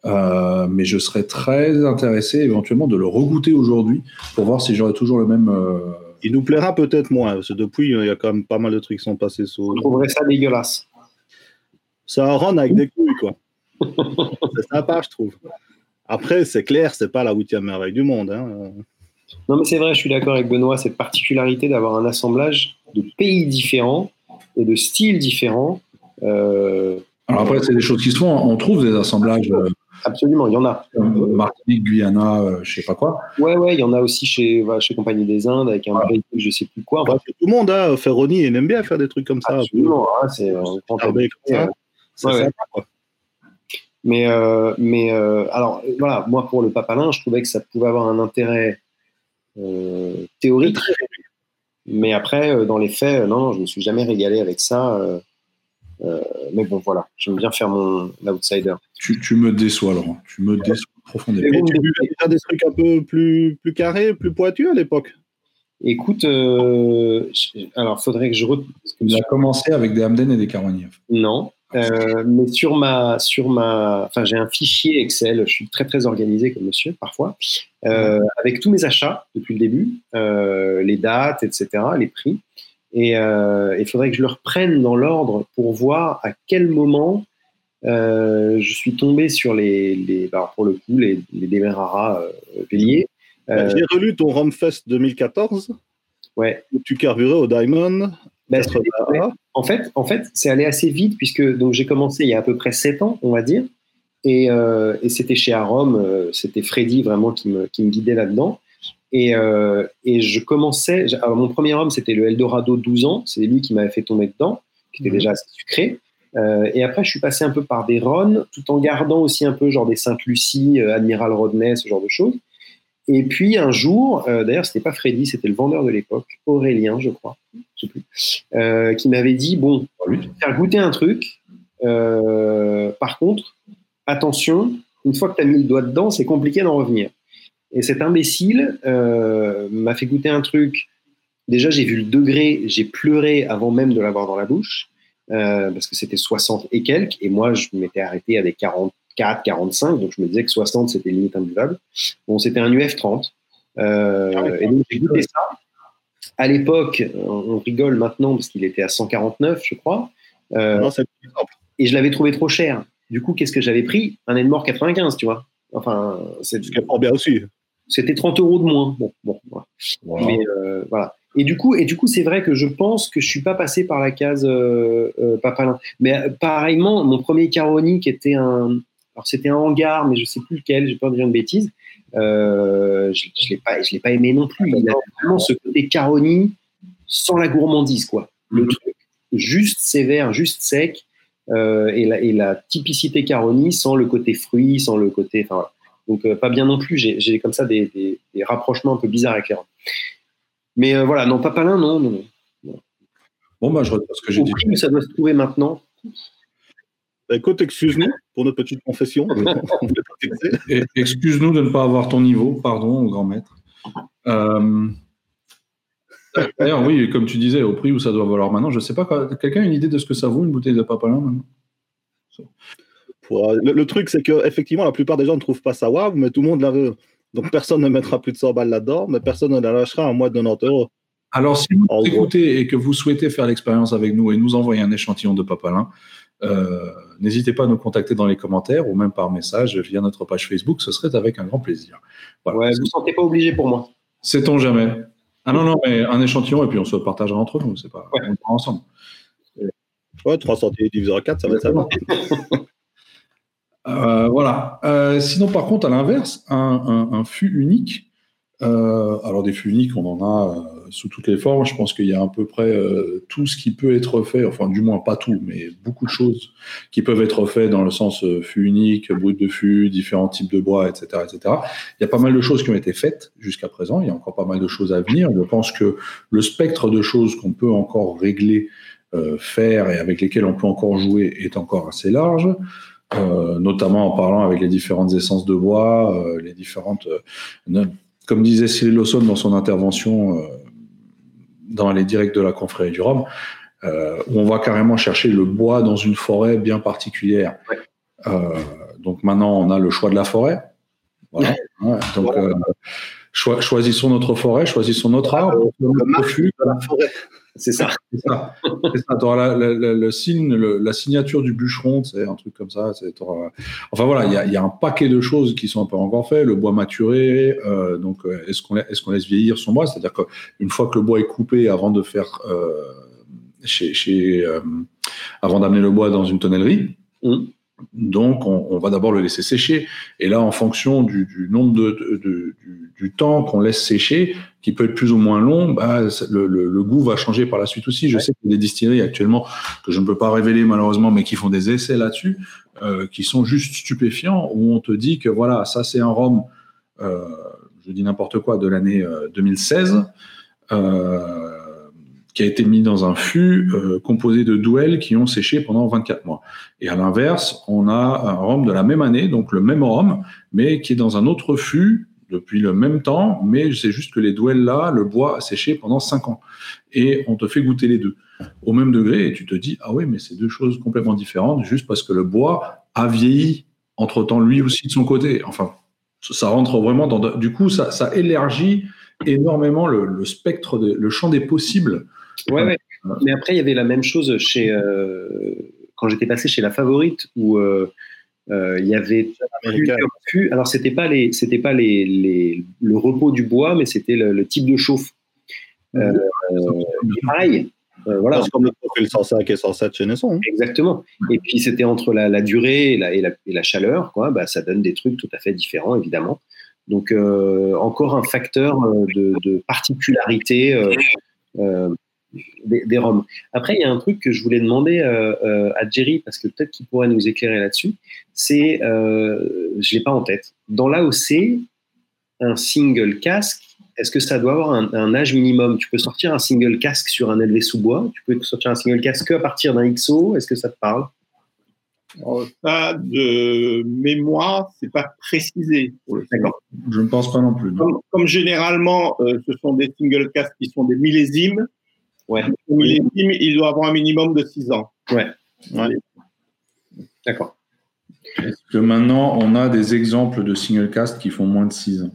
B: Euh, mais je serais très intéressé éventuellement de le regoûter aujourd'hui pour voir si j'aurais toujours le même.
E: Il nous plaira peut-être moins, parce que depuis, il y a quand même pas mal de trucs qui sont passés sur.
D: On trouverait ça dégueulasse.
E: Ça rend avec des couilles, quoi c'est sympa, je trouve. Après, c'est clair, c'est pas la huitième merveille du monde. Hein.
D: Non, mais c'est vrai, je suis d'accord avec Benoît, cette particularité d'avoir un assemblage de pays différents et de styles différents. Euh,
B: Alors après, c'est des choses qui se font. On trouve des assemblages. Euh,
D: Absolument, il y en a.
B: Martinique, Guyana, euh, je sais pas quoi.
D: Ouais, ouais, il y en a aussi chez, chez Compagnie des Indes avec un ouais. je sais plus quoi.
E: tout le monde, hein, Ferroni, il aime bien faire des trucs comme ça.
D: Absolument, hein, c'est quoi. Mais, euh, mais euh, alors, voilà, moi, pour le papalin, je trouvais que ça pouvait avoir un intérêt euh, théorique. Mais après, dans les faits, non, je ne me suis jamais régalé avec ça. Mais bon, voilà, j'aime bien faire mon outsider.
B: Tu, tu, me déçois, Laurent. Tu me déçois profondément.
E: Et tu faire des trucs un peu plus, plus carrés, plus pointus à l'époque?
D: Écoute, euh, alors faudrait que je.
B: Tu as commencé avec des Hamden et des Caronier.
D: Non, euh, mais sur ma, sur ma, enfin, j'ai un fichier Excel. Je suis très très organisé comme monsieur parfois, euh, avec tous mes achats depuis le début, euh, les dates, etc., les prix. Et il faudrait que je le reprenne dans l'ordre pour voir à quel moment je suis tombé sur les, les bah, pour le coup, les, les Demerara Vélier.
E: Bah, j'ai relu ton Romfest 2014.
D: Ouais.
E: Où tu carburais au Diamond.
D: Bah, en fait, en fait, c'est allé assez vite puisque donc j'ai commencé il y a à peu près 7 ans, on va dire, et, euh, et c'était chez Arom, euh, c'était Freddy vraiment qui me, qui me guidait là-dedans. Et, euh, et, je commençais, alors mon premier homme c'était le Eldorado 12 ans, c'est lui qui m'avait fait tomber dedans, qui était mmh. déjà assez sucré. et après, je suis passé un peu par des Ron, tout en gardant aussi un peu genre des Sainte-Lucie, Admiral Rodney, ce genre de choses. Et puis un jour, euh, d'ailleurs, c'était pas Freddy, c'était le vendeur de l'époque, Aurélien, je crois, je sais plus, euh, qui m'avait dit bon, je vais faire goûter un truc. Euh, par contre, attention, une fois que tu as mis le doigt dedans, c'est compliqué d'en revenir. Et cet imbécile m'a fait goûter un truc. Déjà, j'ai vu le degré, j'ai pleuré avant même de l'avoir dans la bouche, parce que c'était 60 et quelques, et moi, je m'étais arrêté avec 40, 44, 45, donc je me disais que 60 c'était limite imbuvable. Bon, c'était un UF30. Euh, ah et donc j'ai goûté ça. À l'époque, on rigole maintenant parce qu'il était à 149, je crois. Euh, non, et je l'avais trouvé trop cher. Du coup, qu'est-ce que j'avais pris? Un Edmore 95, tu vois. Enfin,
E: c'est bien aussi.
D: C'était 30 euros de moins. Bon, bon, voilà. Mais euh, voilà. Et du coup, et du coup, c'est vrai que je pense que je suis pas passé par la case euh, euh papalin. Mais euh, pareillement, mon premier Caroni qui était un, alors c'était un hangar, mais je sais plus lequel. J'ai peur de dire une bêtise. Euh, je, je l'ai pas, je l'ai pas aimé non plus. Il a vraiment ce côté Caroni sans la gourmandise, quoi. Le mhm. truc juste sévère, juste sec. Euh, et, la, et, la, typicité Caroni sans le côté fruit, sans le côté. Enfin, donc, euh, pas bien non plus. J'ai comme ça des, des, des, rapprochements un peu bizarres avec les Mais euh, voilà, non, Papalin, non, non, non.
B: Bon, bah, je reprends ce que j'ai dit.
D: ça doit se trouver maintenant.
E: Bah, écoute, excuse-nous pour notre petite confession.
B: excuse-nous de ne pas avoir ton niveau, pardon, grand maître. Euh, D'ailleurs, oui, comme tu disais, au prix où ça doit valoir maintenant, je ne sais pas, quelqu'un a une idée de ce que ça vaut une bouteille de papalin maintenant?
E: Le, truc, c'est qu'effectivement, la plupart des gens ne trouvent pas ça waouh, mais tout le monde la veut. Donc personne ne mettra plus de 100 balles là-dedans, mais personne ne la lâchera à moins de 90 euros.
B: Alors, si vous écoutez et que vous souhaitez faire l'expérience avec nous et nous envoyer un échantillon de papalin, euh, n'hésitez pas à nous contacter dans les commentaires ou même par message via notre page Facebook, ce serait avec un grand plaisir.
D: Voilà. Ouais, vous ne sentez pas obligé pour moi.
B: Sait-on jamais ah non, non, mais un échantillon et puis on se partagera entre nous, c'est pas. On prend ensemble.
E: Ouais, 3 centimes divisé par 4, ça va être ça.
B: euh, voilà. Euh, sinon, par contre, à l'inverse, un, un, fût unique, euh, alors des fûts uniques, on en a euh, sous toutes les formes. Je pense qu'il y a à peu près euh, tout ce qui peut être fait, enfin du moins pas tout, mais beaucoup de choses qui peuvent être faites dans le sens fût unique, brut de fût, différents types de bois, etc., etc. Il y a pas mal de choses qui ont été faites jusqu'à présent. Il y a encore pas mal de choses à venir. Je pense que le spectre de choses qu'on peut encore régler, faire et avec lesquelles on peut encore jouer est encore assez large. Euh, notamment en parlant avec les différentes essences de bois, euh, les différentes comme disait Cyril Lawson dans son intervention euh, dans les directs de la confrérie du Rhum, euh, où on va carrément chercher le bois dans une forêt bien particulière. Euh, donc maintenant, on a le choix de la forêt. Voilà. donc, choisissons notre forêt, choisissons notre arbre, notre
D: la forêt. C'est ça.
B: C'est ça. Tu auras le signe, la signature du bûcheron, c'est un truc comme ça. Enfin voilà, il y a, un paquet de choses qui sont pas encore faites. Le bois maturé, euh, donc euh, est-ce qu'on est qu'on laisse vieillir son bois? C'est-à-dire qu'une fois que le bois est coupé, avant de faire euh, chez, chez avant d'amener le bois dans une tonnellerie. Mmh. Donc, on, va d'abord le laisser sécher. Et là, en fonction du, nombre de, du, temps qu'on laisse sécher, qui peut être plus ou moins long, bah, le, goût va changer par la suite aussi. Je sais qu'il y a des distilleries actuellement que je ne peux pas révéler malheureusement, mais qui font des essais là-dessus, euh, qui sont juste stupéfiants, où on te dit que voilà, ça c'est un rhum, euh, je dis n'importe quoi, de l'année 2016. Euh, qui a été mis dans un fût euh, composé de douelles qui ont séché pendant 24 mois. Et à l'inverse, on a un rhum de la même année, donc le même rhum, mais qui est dans un autre fût depuis le même temps, mais c'est juste que les douelles là, le bois a séché pendant 5 ans. Et on te fait goûter les deux au même degré, et tu te dis, ah oui, mais c'est deux choses complètement différentes, juste parce que le bois a vieilli entre-temps lui aussi de son côté. Enfin, ça rentre vraiment dans... Du coup, ça, élargit énormément le, spectre, le champ des possibles
D: Ouais, ouais. Mais après, il y avait la même chose chez euh, quand j'étais passé chez la Favorite où euh, euh, il y avait alors c'était pas les c'était pas les, les, le repos du bois, mais c'était le, type de chauffe. pareil. voilà.
E: C'est comme le profil 105 et 107 chez Nesson. Hein.
D: Exactement. Et puis c'était entre la, la durée et la, et, et la, chaleur, quoi, bah, ça donne des trucs tout à fait différents, évidemment. Donc encore un facteur de, de particularité des, des, roms. Après, il y a un truc que je voulais demander euh, euh, à Jerry, parce que peut-être qu'il pourrait nous éclairer là-dessus, c'est, euh, je l'ai pas en tête, dans l'AOC, un single casque, est-ce que ça doit avoir un, âge minimum? Tu peux sortir un single casque sur un LV sous-bois, tu peux sortir un single casque à partir d'un XO, est-ce que ça te parle?
C: Ça, de mémoire, c'est pas précisé.
B: D'accord. Je ne pense pas non plus.
C: Comme, généralement, euh, ce sont des single casques qui sont des millésimes,
D: Ouais.
C: il doit avoir un minimum de 6 ans.
D: Ouais. D'accord.
B: Est-ce que maintenant, on a des exemples de single cast qui font moins de 6 ans?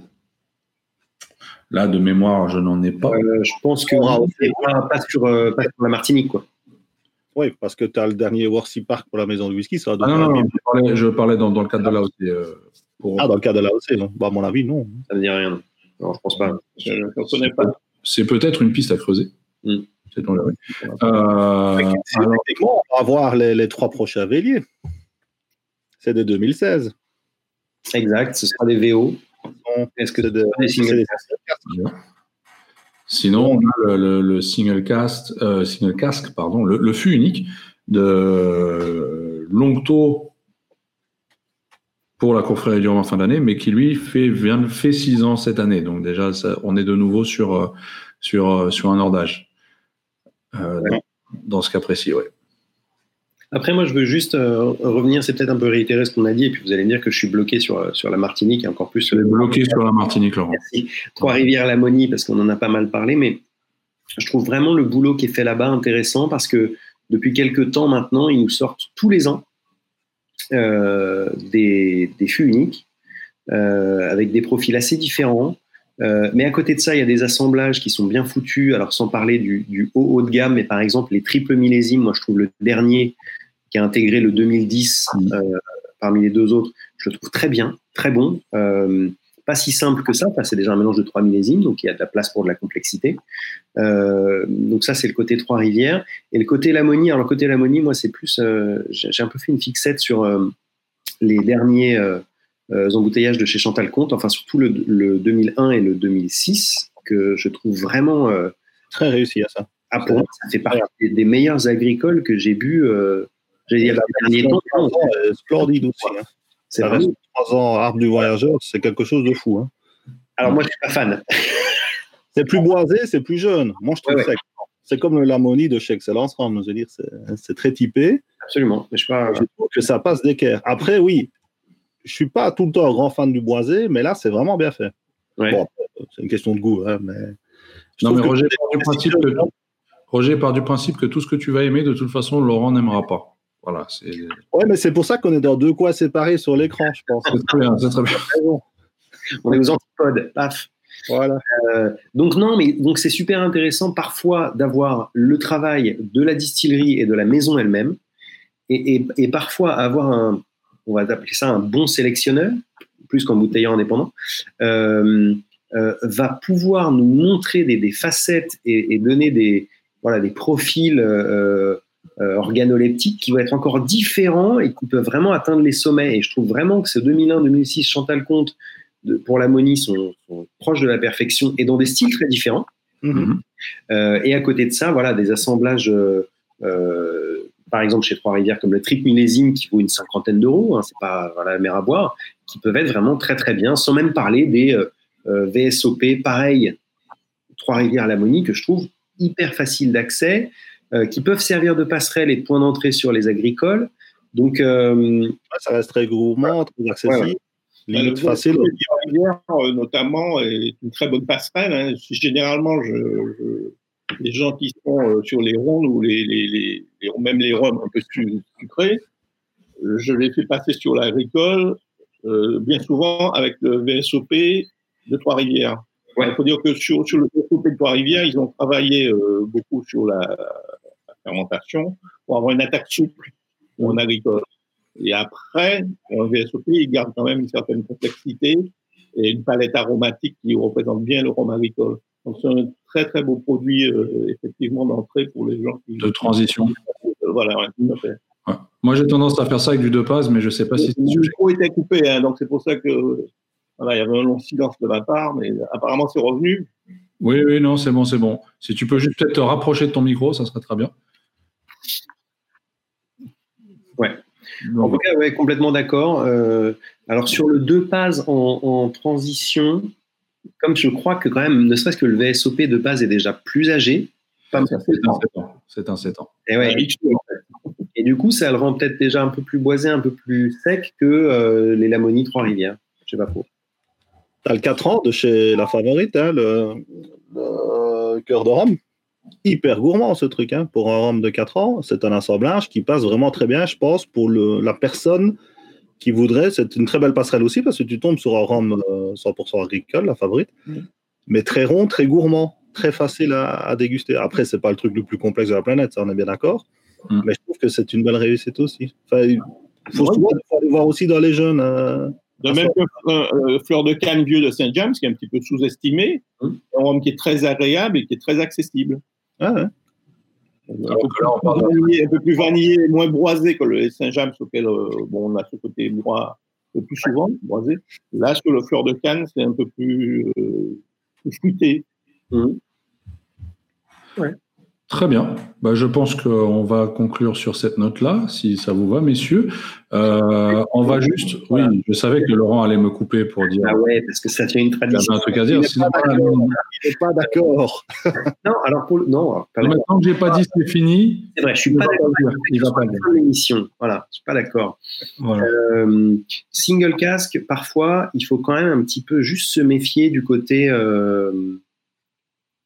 B: Là, de mémoire, je n'en ai pas.
D: Euh, je pense que pas, pas, sur, euh, pas, sur, la Martinique, quoi.
E: Oui, parce que tu as le dernier Worcy Park pour la maison de whisky. Ça
B: ah non, non, non je parlais, dans, dans, le cadre de l'AOC. Euh,
E: pour... Ah, dans le cadre de l'AOC, non bah, À mon avis, non.
D: Ça ne me dit rien. Non, non je pense pas. Je connais
B: pas. C'est peut-être une piste à creuser. Mm. C'est dans
E: euh, alors... On va avoir les, les trois prochains véliers. C'est de 2016.
D: Exact, ce sera des VO. Est-ce que de,
B: Sinon, on a le, single cast, euh, single casque, pardon, le, le, fût unique de Longto pour la confrérie du en fin d'année, mais qui lui fait vient fait six ans cette année. Donc déjà, on est de nouveau sur euh, sur sur un ordage. Euh, dans, dans, ce cas précis, ouais.
D: Après, moi, je veux juste euh, revenir, c'est peut-être un peu réitérer ce qu'on a dit, et puis vous allez me dire que je suis bloqué sur, euh, sur la Martinique, et encore plus.
B: Euh, bloqué sur la Martinique, Laurent.
D: Trois-Rivières, Lamonie, parce qu'on en a pas mal parlé, mais je trouve vraiment le boulot qui est fait là-bas intéressant, parce que depuis quelques temps maintenant, ils nous sortent tous les ans euh, des, des fûts uniques, euh, avec des profils assez différents. Euh, mais à côté de ça, il y a des assemblages qui sont bien foutus. Alors, sans parler du, du haut haut de gamme, mais par exemple, les triples millésimes, moi, je trouve le dernier qui a intégré le 2010 euh, parmi les deux autres, je le trouve très bien, très bon. Euh, pas si simple que ça, c'est déjà un mélange de trois millésimes, donc il y a de la place pour de la complexité. Donc ça, c'est le côté Trois-Rivières. Et le côté Lamonie, alors le côté Lamonie, moi, c'est plus, j'ai un peu fait une fixette sur les derniers embouteillages de chez Chantal Comte, enfin surtout le, le, 2001 et le 2006, que je trouve vraiment...
E: Très réussi à ça.
D: Ah, pour moi, ça fait partie des, des meilleurs agricoles que j'ai bu J'allais dire, le dernier temps.
E: Splendide aussi. Hein. C'est vrai. Trois ans arbre du voyageur, c'est quelque chose de fou. Hein.
D: Alors, moi, je ne suis pas fan.
E: c'est plus boisé, c'est plus jeune. Moi, je trouve ouais, ça. C'est comme l'harmonie de chez Excellence je veux dire, c'est très typé.
D: Absolument. Mais je, pas...
E: je trouve que ça passe d'équerre. Après, oui, je ne suis pas tout le temps un grand fan du boisé, mais là, c'est vraiment bien fait.
D: Ouais. Bon,
E: c'est une question de goût, hein, mais.
B: Non, mais Roger part, du principe que, Roger part du principe que tout ce que tu vas aimer, de toute façon, Laurent n'aimera pas. Voilà,
E: ouais, mais c'est pour ça qu'on est dans deux coins séparés sur l'écran, je pense.
B: C'est très bien, c'est très bien.
D: On est aux antipodes, paf.
E: Voilà.
D: Euh, donc non, mais donc c'est super intéressant parfois d'avoir le travail de la distillerie et de la maison elle-même, et, et, et, parfois avoir un, on va appeler ça un bon sélectionneur, plus qu'un bouteilleur indépendant, euh, euh, va pouvoir nous montrer des, des facettes et, et, donner des voilà des profils euh, organoleptiques qui vont être encore différents et qui peuvent vraiment atteindre les sommets. Et je trouve vraiment que ce 2001-2006 Chantal Comte de, pour l'ammonie sont, sont, proches de la perfection et dans des styles très différents.
B: Mm-hmm.
D: Et à côté de ça, voilà, des assemblages, par exemple chez Trois-Rivières, comme le triple millésime qui vaut une cinquantaine d'euros, hein, c'est pas la mer à boire, qui peuvent être vraiment très très bien, sans même parler des euh, euh VSOP, pareil, Trois-Rivières l'ammonie, que je trouve hyper facile d'accès, euh, qui peuvent servir de passerelle et de point d'entrée sur les agricoles. Donc, euh,
E: ça reste très gourmand, très accessible.
C: Ouais, ouais. facile. Notamment, est une très bonne passerelle. Hein. Généralement, je, je, les gens qui sont sur les rondes ou les, les, les, les même les rhums un peu sucrés, je les fais passer sur l'agricole, euh, bien souvent avec le VSOP de Trois-Rivières. Il faut dire que sur, sur le VSOP de Trois-Rivières, ils ont travaillé euh, beaucoup sur la, fermentation pour avoir une attaque souple en agricole. Et après, en VSOP, il garde quand même une certaine complexité et une palette aromatique qui représente bien le rhum agricole. Donc c'est un très très beau produit euh, effectivement d'entrée pour les gens qui...
B: De transition.
C: Euh, voilà, ouais, tout à fait.
B: Ouais. Moi j'ai tendance à faire ça avec du deux passes, mais je ne sais pas si...
C: Le micro était coupé, hein, donc c'est pour ça que voilà, il y avait un long silence de ma part, mais apparemment c'est revenu.
B: Oui, oui, non, c'est bon, c'est bon. Si tu peux juste peut-être te rapprocher de ton micro, ça serait très bien.
D: Ouais. En tout cas, ouais, complètement d'accord. Euh, alors sur le deux passes en, en, transition, comme je crois que quand même, ne serait-ce que le VSOP de base est déjà plus âgé.
B: C'est un 7 ans. C'est un 7 ans.
D: Et, ouais, et, du coup, ça le rend peut-être déjà un peu plus boisé, un peu plus sec que euh, les Lamonies Trois-Rivières. Je sais pas trop.
E: T'as le 4 ans de chez la favorite, hein, le, le cœur de rhum hyper gourmand ce truc. Hein. Pour un rhum de 4 ans, c'est un assemblage qui passe vraiment très bien, je pense, pour le, la personne qui voudraient, c'est une très belle passerelle aussi parce que tu tombes sur un rhum 100% agricole, la favorite, mais très rond, très gourmand, très facile à, déguster. Après, c'est pas le truc le plus complexe de la planète, ça on est bien d'accord, mm. mais je trouve que c'est une belle réussite aussi. Enfin, il faut, aller voir aussi dans les jeunes.
C: de même que euh, Fleur de Canne vieux de Saint-James, qui est un petit peu sous-estimé, mm. un rhum qui est très agréable et qui est très accessible.
E: Ah ouais.
C: Un, peu plus vanillé, moins boisé que le Saint-James, auquel euh, bon, on a ce côté bois le plus souvent, boisé. Là, sur le fleur de canne, c'est un peu plus, euh, fruité. Mmh.
B: Ouais. Très bien. Bah, je pense qu'on va conclure sur cette note-là, si ça vous va, messieurs. Euh, on va juste. Oui, je savais que Laurent allait me couper pour dire.
D: Ah ouais, parce que ça tient une tradition.
B: Un truc à dire.
E: Il n'est pas d'accord.
D: non, alors pour non.
B: Maintenant que j'ai pas dit c'est fini.
D: C'est vrai, je suis pas d'accord. Il va pas l'émission. Voilà, je suis pas d'accord. Euh, single casque, parfois, il faut quand même un petit peu juste se méfier du côté. Euh,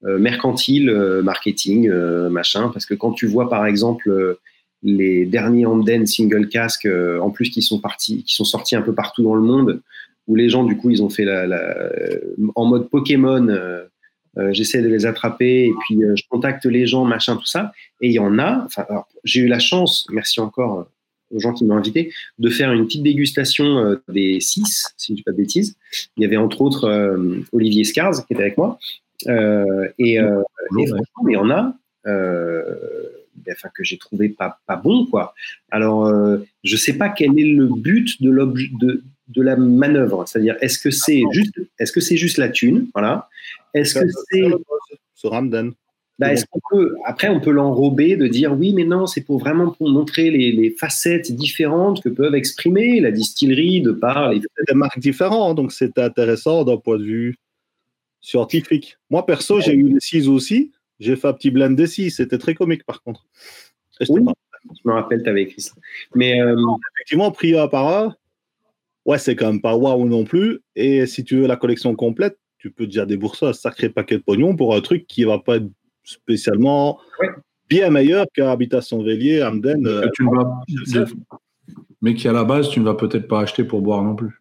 D: mercantile, euh, marketing, euh, machin. Parce que quand tu vois par exemple les derniers Hamden single casque, en plus qui sont partis, qui sont sortis un peu partout dans le monde, où les gens du coup ils ont fait la, en mode Pokémon. j'essaie de les attraper et puis je contacte les gens, machin, tout ça. Et il y en a. J'ai eu la chance, merci encore aux gens qui m'ont invité, de faire une petite dégustation des six, si je ne dis pas de bêtises. Il y avait entre autres Olivier Scars qui était avec moi euh, et, euh, franchement, il y en a. Euh, enfin, que j'ai trouvé pas, pas bon quoi. Alors je sais pas quel est le but de de, de la manœuvre, c'est-à-dire est-ce que c'est juste est-ce que c'est juste la thune, voilà. Est-ce que c'est
E: ce Ramdan
D: bah, est-ce qu'on peut, après, on peut l'enrober de dire oui, mais non, c'est pour vraiment pour montrer les, les, facettes différentes que peuvent exprimer la distillerie de par les...
E: des marques différentes, donc c'est intéressant d'un point de vue scientifique. Moi, perso, j'ai eu des 6 aussi. J'ai fait un petit blend des 6. C'était très comique, par contre.
D: Oui, je me rappelle, tu avais écrit ça. Mais
E: euh, effectivement, prix à par un, ouais, c'est quand même pas waouh non plus. Et si tu veux la collection complète, tu peux déjà débourser un sacré paquet de pognon pour un truc qui va pas être spécialement bien meilleur qu'Habitation Vélier, Amden.
B: Euh, mais qui à la base, tu ne vas peut-être pas acheter pour boire non plus.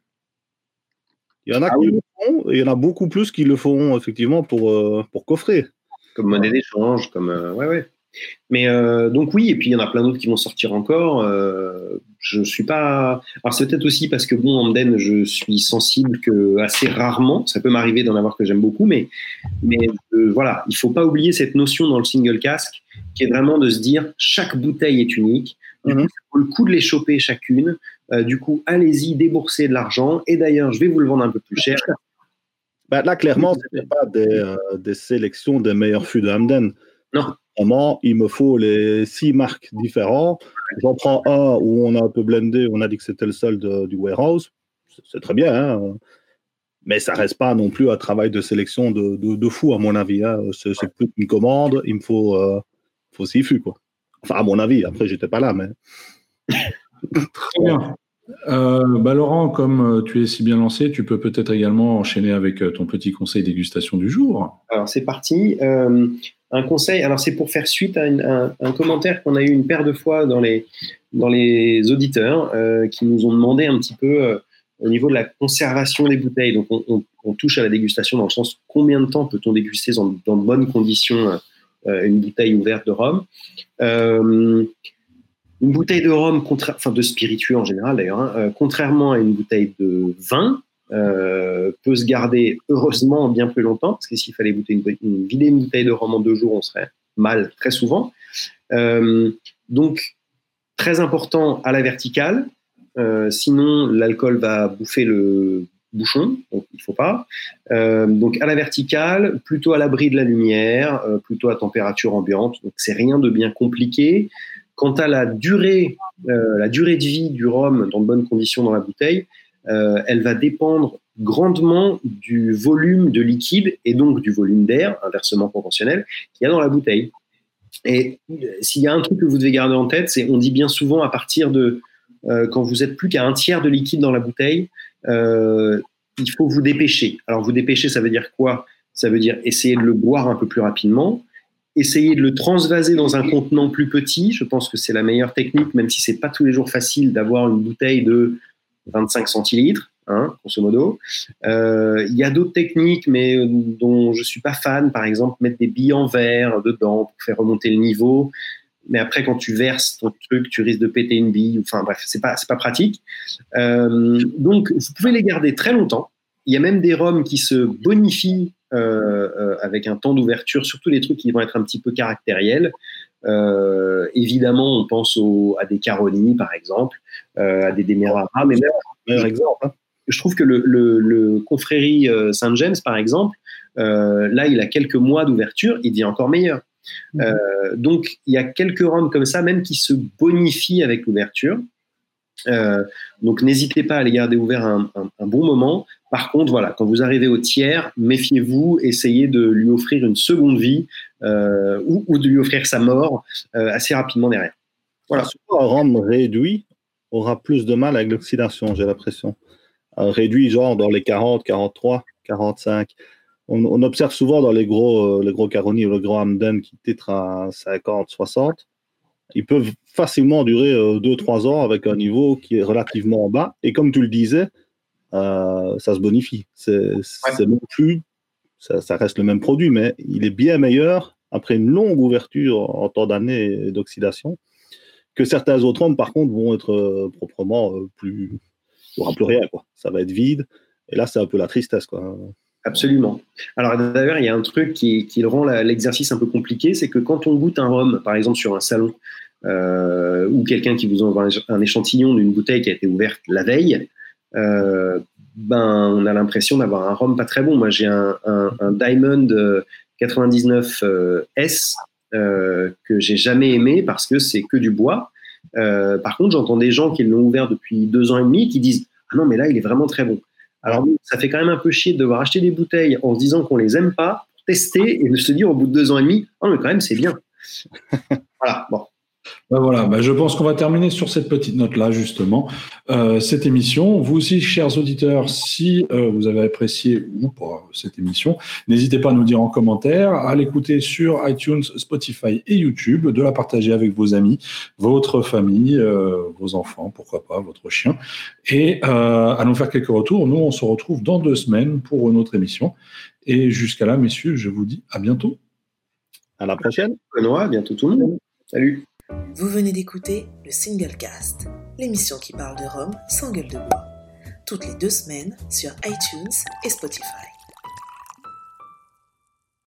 E: Il y en a ah qui le font, et il y en a beaucoup plus qui le font effectivement pour, euh, pour coffrer.
D: Comme monnaie d'échange, comme. Euh, ouais, ouais. Mais euh, donc oui, et puis il y en a plein d'autres qui vont sortir encore. je ne suis pas. Alors c'est peut-être aussi parce que bon, Amden, je suis sensible que assez rarement. Ça peut m'arriver d'en avoir que j'aime beaucoup, mais mais voilà, il faut pas oublier cette notion dans le single casque qui est vraiment de se dire chaque bouteille est unique. Du mhm. le coup de les choper chacune. Euh, du coup, allez-y, déboursez de l'argent. Et d'ailleurs, je vais vous le vendre un peu plus cher.
E: Bah, là, clairement, ce n'est pas euh, des, sélections des meilleurs fûts de Hamden.
D: Non.
E: Vraiment, il me faut les six marques différentes. J'en prends un où on a un peu blendé, on a dit que c'était le seul du warehouse. C'est très bien, hein. mais ça reste pas non plus un travail de sélection de, fou, à mon avis. Hein. C'est plus une commande, il me faut, euh, faut six fûts. Quoi. Enfin, à mon avis, après, j'étais pas là, mais.
B: Très bien. Euh, bah, Laurent, comme euh, tu es si bien lancé, tu peux peut-être également enchaîner avec euh, ton petit conseil dégustation du jour.
D: Alors c'est parti. un conseil, alors c'est pour faire suite à un, commentaire qu'on a eu une paire de fois dans les, dans les auditeurs qui nous ont demandé un petit peu au niveau de la conservation des bouteilles. Donc on, touche à la dégustation dans le sens combien de temps peut-on déguster dans, dans de bonnes conditions une bouteille ouverte de rhum une bouteille de rhum, enfin de spiritueux en général d'ailleurs, hein, euh, contrairement à une bouteille de vin, euh, peut se garder heureusement bien plus longtemps, parce que s'il fallait vider une bouteille de rhum en deux jours, on serait mal très souvent. Euh, donc, très important à la verticale, sinon l'alcool va bouffer le bouchon, donc il ne faut pas. donc à la verticale, plutôt à l'abri de la lumière, plutôt à température ambiante, donc c'est rien de bien compliqué. Quant à la durée, euh, la durée de vie du rhum dans de bonnes conditions dans la bouteille, euh, elle va dépendre grandement du volume de liquide et donc du volume d'air, inversement proportionnel, qu'il y a dans la bouteille. Et euh, s'il y a un truc que vous devez garder en tête, c'est on dit bien souvent à partir de quand vous êtes plus qu'à un tiers de liquide dans la bouteille, il faut vous dépêcher. Alors vous dépêcher, ça veut dire quoi? Ça veut dire essayer de le boire un peu plus rapidement essayer de le transvaser dans un contenant plus petit. Je pense que c'est la meilleure technique, même si c'est pas tous les jours facile d'avoir une bouteille de 25 centilitres, hein, grosso modo. Euh, il y a d'autres techniques, mais dont je suis pas fan. Par exemple, mettre des billes en verre dedans pour faire remonter le niveau. Mais après, quand tu verses ton truc, tu risques de péter une bille. Enfin bref, c'est pas c'est pas pratique. Euh, donc, vous pouvez les garder très longtemps. Il y a même des roms qui se bonifient euh, euh, avec un temps d'ouverture, surtout les trucs qui vont être un petit peu caractériels. Euh, évidemment, on pense à des Caroni, par exemple, à des Demerara, mais même, meilleur exemple. Hein. Je trouve que le, le, confrérie Saint James, par exemple, là, il a quelques mois d'ouverture, il devient encore meilleur. Mmh. donc, il y a quelques roms comme ça, même qui se bonifient avec l'ouverture. Euh, donc n'hésitez pas à les garder ouverts un, bon moment. Par contre, voilà, quand vous arrivez au tiers, méfiez-vous, essayez de lui offrir une seconde vie euh, ou, de lui offrir sa mort euh, assez rapidement derrière.
E: Voilà. un rhum réduit aura plus de mal avec l'oxydation, j'ai l'impression. réduit, genre dans les 40, 43, 45. On, observe souvent dans les gros, les gros Caroni ou le gros Hamden qui titrent à 50, 60 ils peuvent facilement durer 2-3 euh, ans avec un niveau qui est relativement bas. Et comme tu le disais, euh, ça se bonifie. C'est non plus, ça, reste le même produit, mais il est bien meilleur après une longue ouverture en temps d'année d'oxydation que certains autres hommes, par contre, vont être euh, proprement plus. Il n'y aura plus rien, quoi. Ça va être vide. Et là, c'est un peu la tristesse, quoi.
D: Absolument. Alors d'ailleurs, il y a un truc qui, qui rend l'exercice un peu compliqué, c'est que quand on goûte un rhum, par exemple sur un salon, euh, ou quelqu'un qui vous envoie un, échantillon d'une bouteille qui a été ouverte la veille, euh, ben on a l'impression d'avoir un rhum pas très bon. Moi, j'ai un, Diamond 99S euh, que j'ai jamais aimé parce que c'est que du bois. par contre, j'entends des gens qui l'ont ouvert depuis deux ans et demi qui disent ah non mais là il est vraiment très bon. Alors ça fait quand même un peu chier de devoir acheter des bouteilles en se disant qu'on les aime pas, tester et de se dire au bout de deux ans et demi, oh mais quand même c'est bien. voilà, bon.
B: Ben voilà, ben je pense qu'on va terminer sur cette petite note-là, justement, euh, cette émission. Vous aussi, chers auditeurs, si euh, vous avez apprécié ou pas cette émission, n'hésitez pas à nous dire en commentaire, à l'écouter sur iTunes, Spotify et YouTube, de la partager avec vos amis, votre famille, euh, vos enfants, pourquoi pas, votre chien, et à nous faire quelques retours. Nous, on se retrouve dans deux semaines pour une autre émission. Et jusqu'à là, messieurs, je vous dis à bientôt.
D: À la prochaine. Benoît, à bientôt tout le monde. Salut.
A: Vous venez d'écouter le Single Cast, l'émission qui parle de Rome sans gueule de bois, toutes les deux semaines sur iTunes et Spotify.